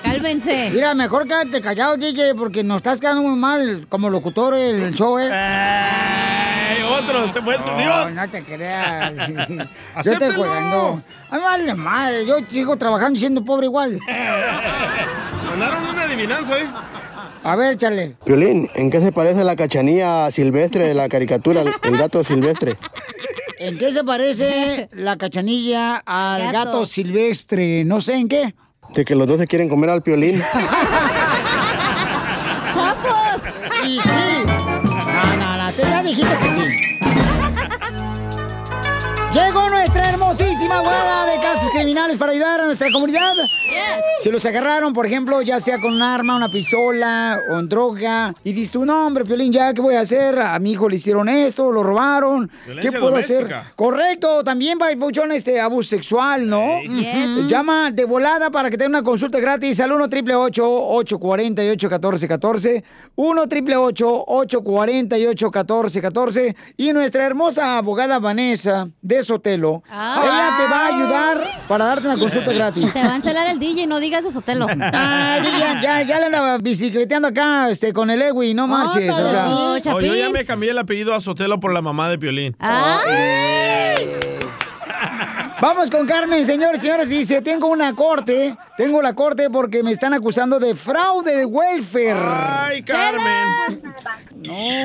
Speaker 9: Cálmense.
Speaker 1: Mira, mejor quédate callado, DJ, porque nos estás quedando muy mal como locutor el show, ¿eh?
Speaker 2: Ay, otro, se fue su
Speaker 1: No,
Speaker 2: Dios.
Speaker 1: no te creas. yo estoy jugando. A mí vale madre, yo sigo trabajando y siendo pobre igual.
Speaker 2: Mandaron una adivinanza, ¿eh?
Speaker 1: A ver, chale.
Speaker 22: Violín, ¿en qué se parece la cachanilla silvestre de la caricatura, el, el gato silvestre?
Speaker 1: ¿En qué se parece la cachanilla al gato.
Speaker 9: Gato.
Speaker 1: silvestre? No sé en qué.
Speaker 22: De que los dos se quieren comer al piolín.
Speaker 1: hermosísima abogada de casos criminales para ayudar a nuestra comunidad. Si los agarraron, por ejemplo, ya sea con un arma, una pistola o en droga, y dices tú, no, hombre, Piolín, ¿ya qué voy a hacer? A mi hijo le hicieron esto, lo robaron.
Speaker 2: Violencia
Speaker 1: ¿Qué puedo hacer?
Speaker 2: doméstica.
Speaker 1: Correcto, también va este abuso sexual, ¿no?
Speaker 9: Yes.
Speaker 1: Llama de volada para que tenga una consulta gratis al 1 888 848 1414 1 888 848 1414 y nuestra hermosa abogada Vanessa de Sotelo. Ella te va a ayudar para darte una consulta gratis.
Speaker 9: Te va a encelar el DJ, no digas de Sotelo.
Speaker 1: Ah, sí, ya, ya, ya le andaba bicicleteando acá este, con el Ewi, no marches. o sea.
Speaker 9: Oh,
Speaker 2: Oh, yo ya me cambié el apellido a Sotelo por la mamá de Piolín.
Speaker 1: Vamos con Carmen, señores, señores. Dice, tengo una corte, tengo la corte porque me están acusando de fraude de welfare.
Speaker 2: Ay, Carmen.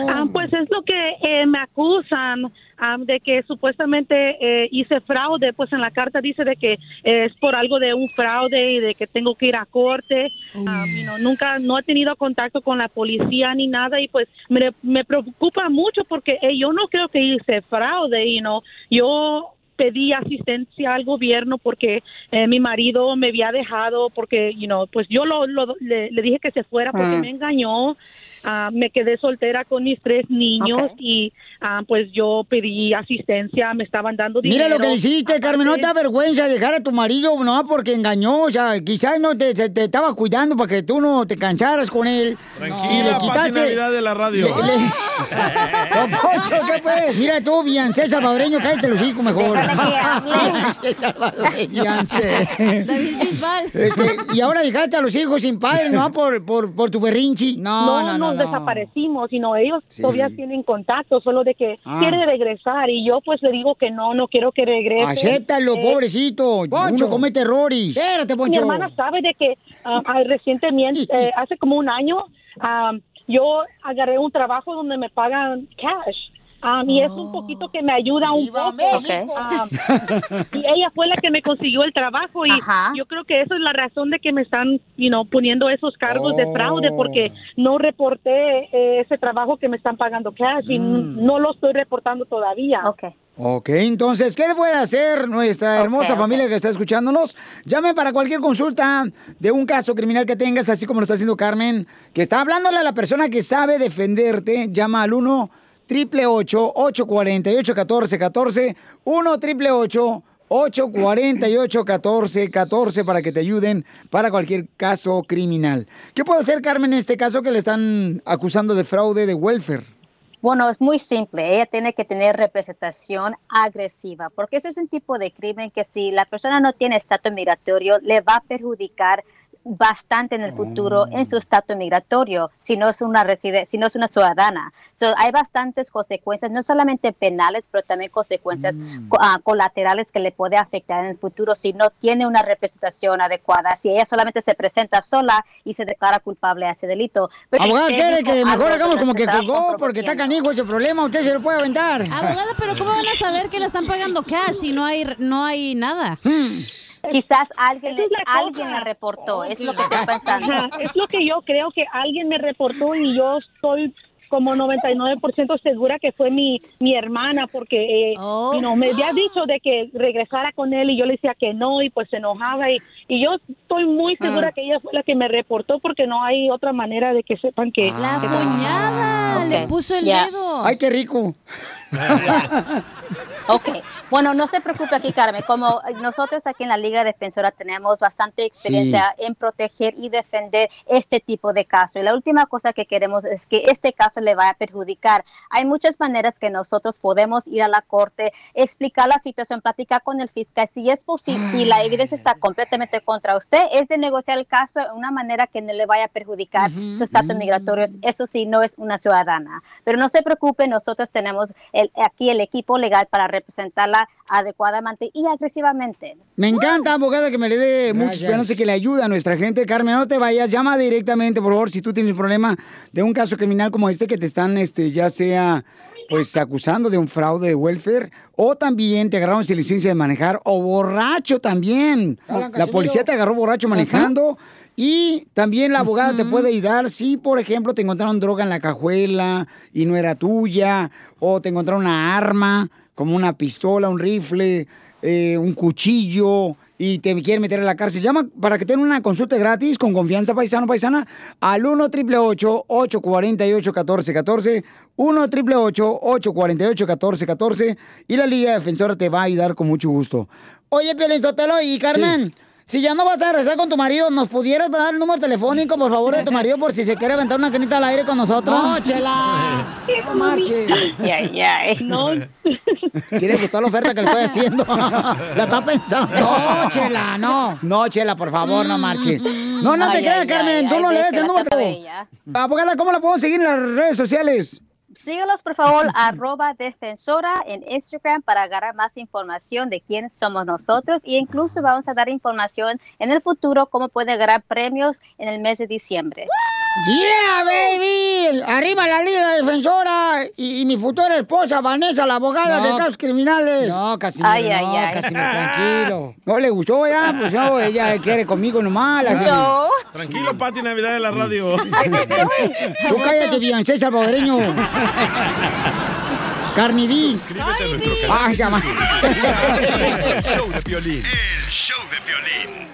Speaker 29: Ah, pues es lo que eh, me acusan ah, de que supuestamente eh, hice fraude. Pues en la carta dice de que es por algo de un fraude y de que tengo que ir a corte. You know, nunca, no he tenido contacto con la policía ni nada y pues me, me preocupa mucho porque eh, yo no creo que hice fraude, you know. Yo pedí asistencia al gobierno porque eh, mi marido me había dejado porque you know, pues yo lo, lo- le, le dije que se fuera porque
Speaker 1: Ah.
Speaker 29: me engañó Ah, me quedé soltera con mis tres niños y ah, pues yo pedí asistencia me estaban dando dinero
Speaker 1: Mira lo que hiciste, Carmen, no te da vergüenza dejar a tu marido, no, porque engañó, o sea, quizás no te, te- te estaba cuidando para que tú no te cansaras con él. y le
Speaker 2: Tranquila,
Speaker 1: quitaste...
Speaker 2: De la radio.
Speaker 1: Le- le- Poncho, ¿qué pues? Mira tú, Biancé salvadoreño, cállate los hijos mejor. Biancé salvadoreño. Biancé.
Speaker 9: David Bisbal.
Speaker 1: Este, y ahora dejaste a los hijos sin padre, ¿no? Por, por, por tu berrinchi. No,
Speaker 29: no,
Speaker 1: no, no.
Speaker 29: nos
Speaker 1: no.
Speaker 29: desaparecimos, sino ellos
Speaker 1: Sí.
Speaker 29: todavía tienen contacto, solo de que
Speaker 1: Ah.
Speaker 29: quiere regresar y yo pues le digo que no, no quiero que regrese.
Speaker 1: Acéptalo,
Speaker 29: Eh,
Speaker 1: pobrecito. Uno comete errores. Espérate,
Speaker 29: Mi
Speaker 1: Poncho.
Speaker 29: hermana sabe de que ah, recientemente, eh, hace como un año, ah, yo agarré un trabajo donde me pagan cash. Ah, y es un poquito que me ayuda un poco. Ah, y ella fue la que me consiguió el trabajo y yo creo que esa es la razón de que me están, you know, poniendo esos cargos de fraude porque no reporté eh, ese trabajo que me están pagando cash y
Speaker 1: Mm.
Speaker 29: no lo estoy reportando todavía.
Speaker 1: Ok, entonces, ¿qué puede hacer nuestra hermosa familia que está escuchándonos? Llame para cualquier consulta de un caso criminal que tengas, así como lo está haciendo Carmen, que está hablándole a la persona que sabe defenderte. Llama al 1 888 848 1414 1 888 848 1414 para que te ayuden para cualquier caso criminal. ¿Qué puede hacer Carmen en este caso que le están acusando de fraude de welfare?
Speaker 30: Bueno, es muy simple. Ella tiene que tener representación agresiva, porque eso es un tipo de crimen que si la persona no tiene estatus migratorio, le va a perjudicar bastante en el futuro en su estatus migratorio si no es una reside si no es una ciudadana. So, hay bastantes consecuencias, no solamente penales, pero también consecuencias co- ah, colaterales que le puede afectar en el futuro si no tiene una representación adecuada, si ella solamente se presenta sola y se declara culpable de ese delito. Pero
Speaker 1: Abogada, quiere
Speaker 30: dijo
Speaker 1: que mejor hagamos como que colgó porque está canijo ese problema, usted se lo puede aventar.
Speaker 9: Abogada, pero ¿cómo van a saber que le están pagando cash si no hay, no hay nada?
Speaker 30: Quizás alguien,
Speaker 29: es la
Speaker 30: alguien la reportó, es lo que estoy pensando.
Speaker 29: Ajá, es lo que yo creo que alguien me reportó y yo estoy como 99% segura que fue mi, mi hermana porque eh, you know, me había dicho de que regresara con él y yo le decía que no y pues se enojaba y, y yo estoy muy segura
Speaker 9: Mm.
Speaker 29: que ella fue la que me reportó porque no hay otra manera de que sepan que...
Speaker 9: La
Speaker 29: que-
Speaker 9: cuñada le
Speaker 30: Ok,
Speaker 9: puso el
Speaker 30: ya.
Speaker 9: dedo.
Speaker 1: Ay, qué rico.
Speaker 30: Ok, bueno, no se preocupe aquí, Carmen. Como nosotros aquí en la Liga Defensora tenemos bastante experiencia en proteger y defender este tipo de casos. Y la última cosa que queremos es que este caso le vaya a perjudicar. Hay muchas maneras que nosotros podemos ir a la corte, explicar la situación, platicar con el fiscal. Si es posible, si la evidencia está completamente contra usted, es de negociar el caso de una manera que no le vaya a perjudicar su estatus migratorio. Eso sí, no es una ciudadana. Pero no se preocupe, nosotros tenemos el- aquí el equipo legal para representarla adecuadamente y agresivamente.
Speaker 1: Me encanta, abogada, que me le dé mucha esperanza y que le ayude a nuestra gente. Carmen, no te vayas, llama directamente, por favor, si tú tienes un problema de un caso criminal como este que te están, este, ya sea, pues, acusando de un fraude de welfare, o también te agarraron sin licencia de manejar, o borracho también.
Speaker 8: Hola,
Speaker 1: La policía te agarró borracho manejando. Y también la abogada te puede ayudar si, por ejemplo, te encontraron droga en la cajuela y no era tuya, o te encontraron una arma, como una pistola, un rifle, eh, un cuchillo, y te quieren meter a la cárcel. Llama para que tengan una consulta gratis con confianza paisano paisana al 1 888 848 1414 1 888 848 1414 y la Liga Defensora te va a ayudar con mucho gusto. Oye, Piolín Sotelo y Carmen. Si ya no vas a regresar con tu marido, ¿nos pudieras dar el número telefónico, por favor, de tu marido, por si se quiere aventar una canita al aire con nosotros?
Speaker 8: No, Chela.
Speaker 1: No marches.
Speaker 30: Ay, ay,
Speaker 29: No.
Speaker 1: Si le gustó la oferta que le estoy haciendo. la está pensando. No, Chela, no. No, Chela, por favor, no marche. No, no te
Speaker 30: Ay,
Speaker 1: creas,
Speaker 30: ay,
Speaker 1: Carmen.
Speaker 30: ay,
Speaker 1: Tú
Speaker 30: ay,
Speaker 1: no le
Speaker 30: ves
Speaker 1: des el número. Abogada, ¿cómo la podemos seguir en las redes sociales?
Speaker 30: Síguelos, por favor, arroba defensora en Instagram para agarrar más información de quiénes somos nosotros e incluso vamos a dar información en el futuro cómo puede agarrar premios en el mes de diciembre.
Speaker 1: Yeah, baby. Arriba la Liga Defensora y, y mi futura esposa, Vanessa, la abogada
Speaker 8: No.
Speaker 1: de casos criminales. No, Casimiro,
Speaker 8: Ay, ay,
Speaker 1: no,
Speaker 8: ay.
Speaker 1: Casimiro, tranquilo. ¿No le gustó ya? Pues no, ella quiere conmigo nomás. la-
Speaker 30: No.
Speaker 2: Tranquilo, Pati Navidad de la radio.
Speaker 1: Tú cállate, Beyoncé salvadoreño. Carniví.
Speaker 4: Suscríbete a nuestro
Speaker 1: Ah,
Speaker 4: canal.
Speaker 1: ya va.
Speaker 4: El show de Piolín.
Speaker 17: El show de violín.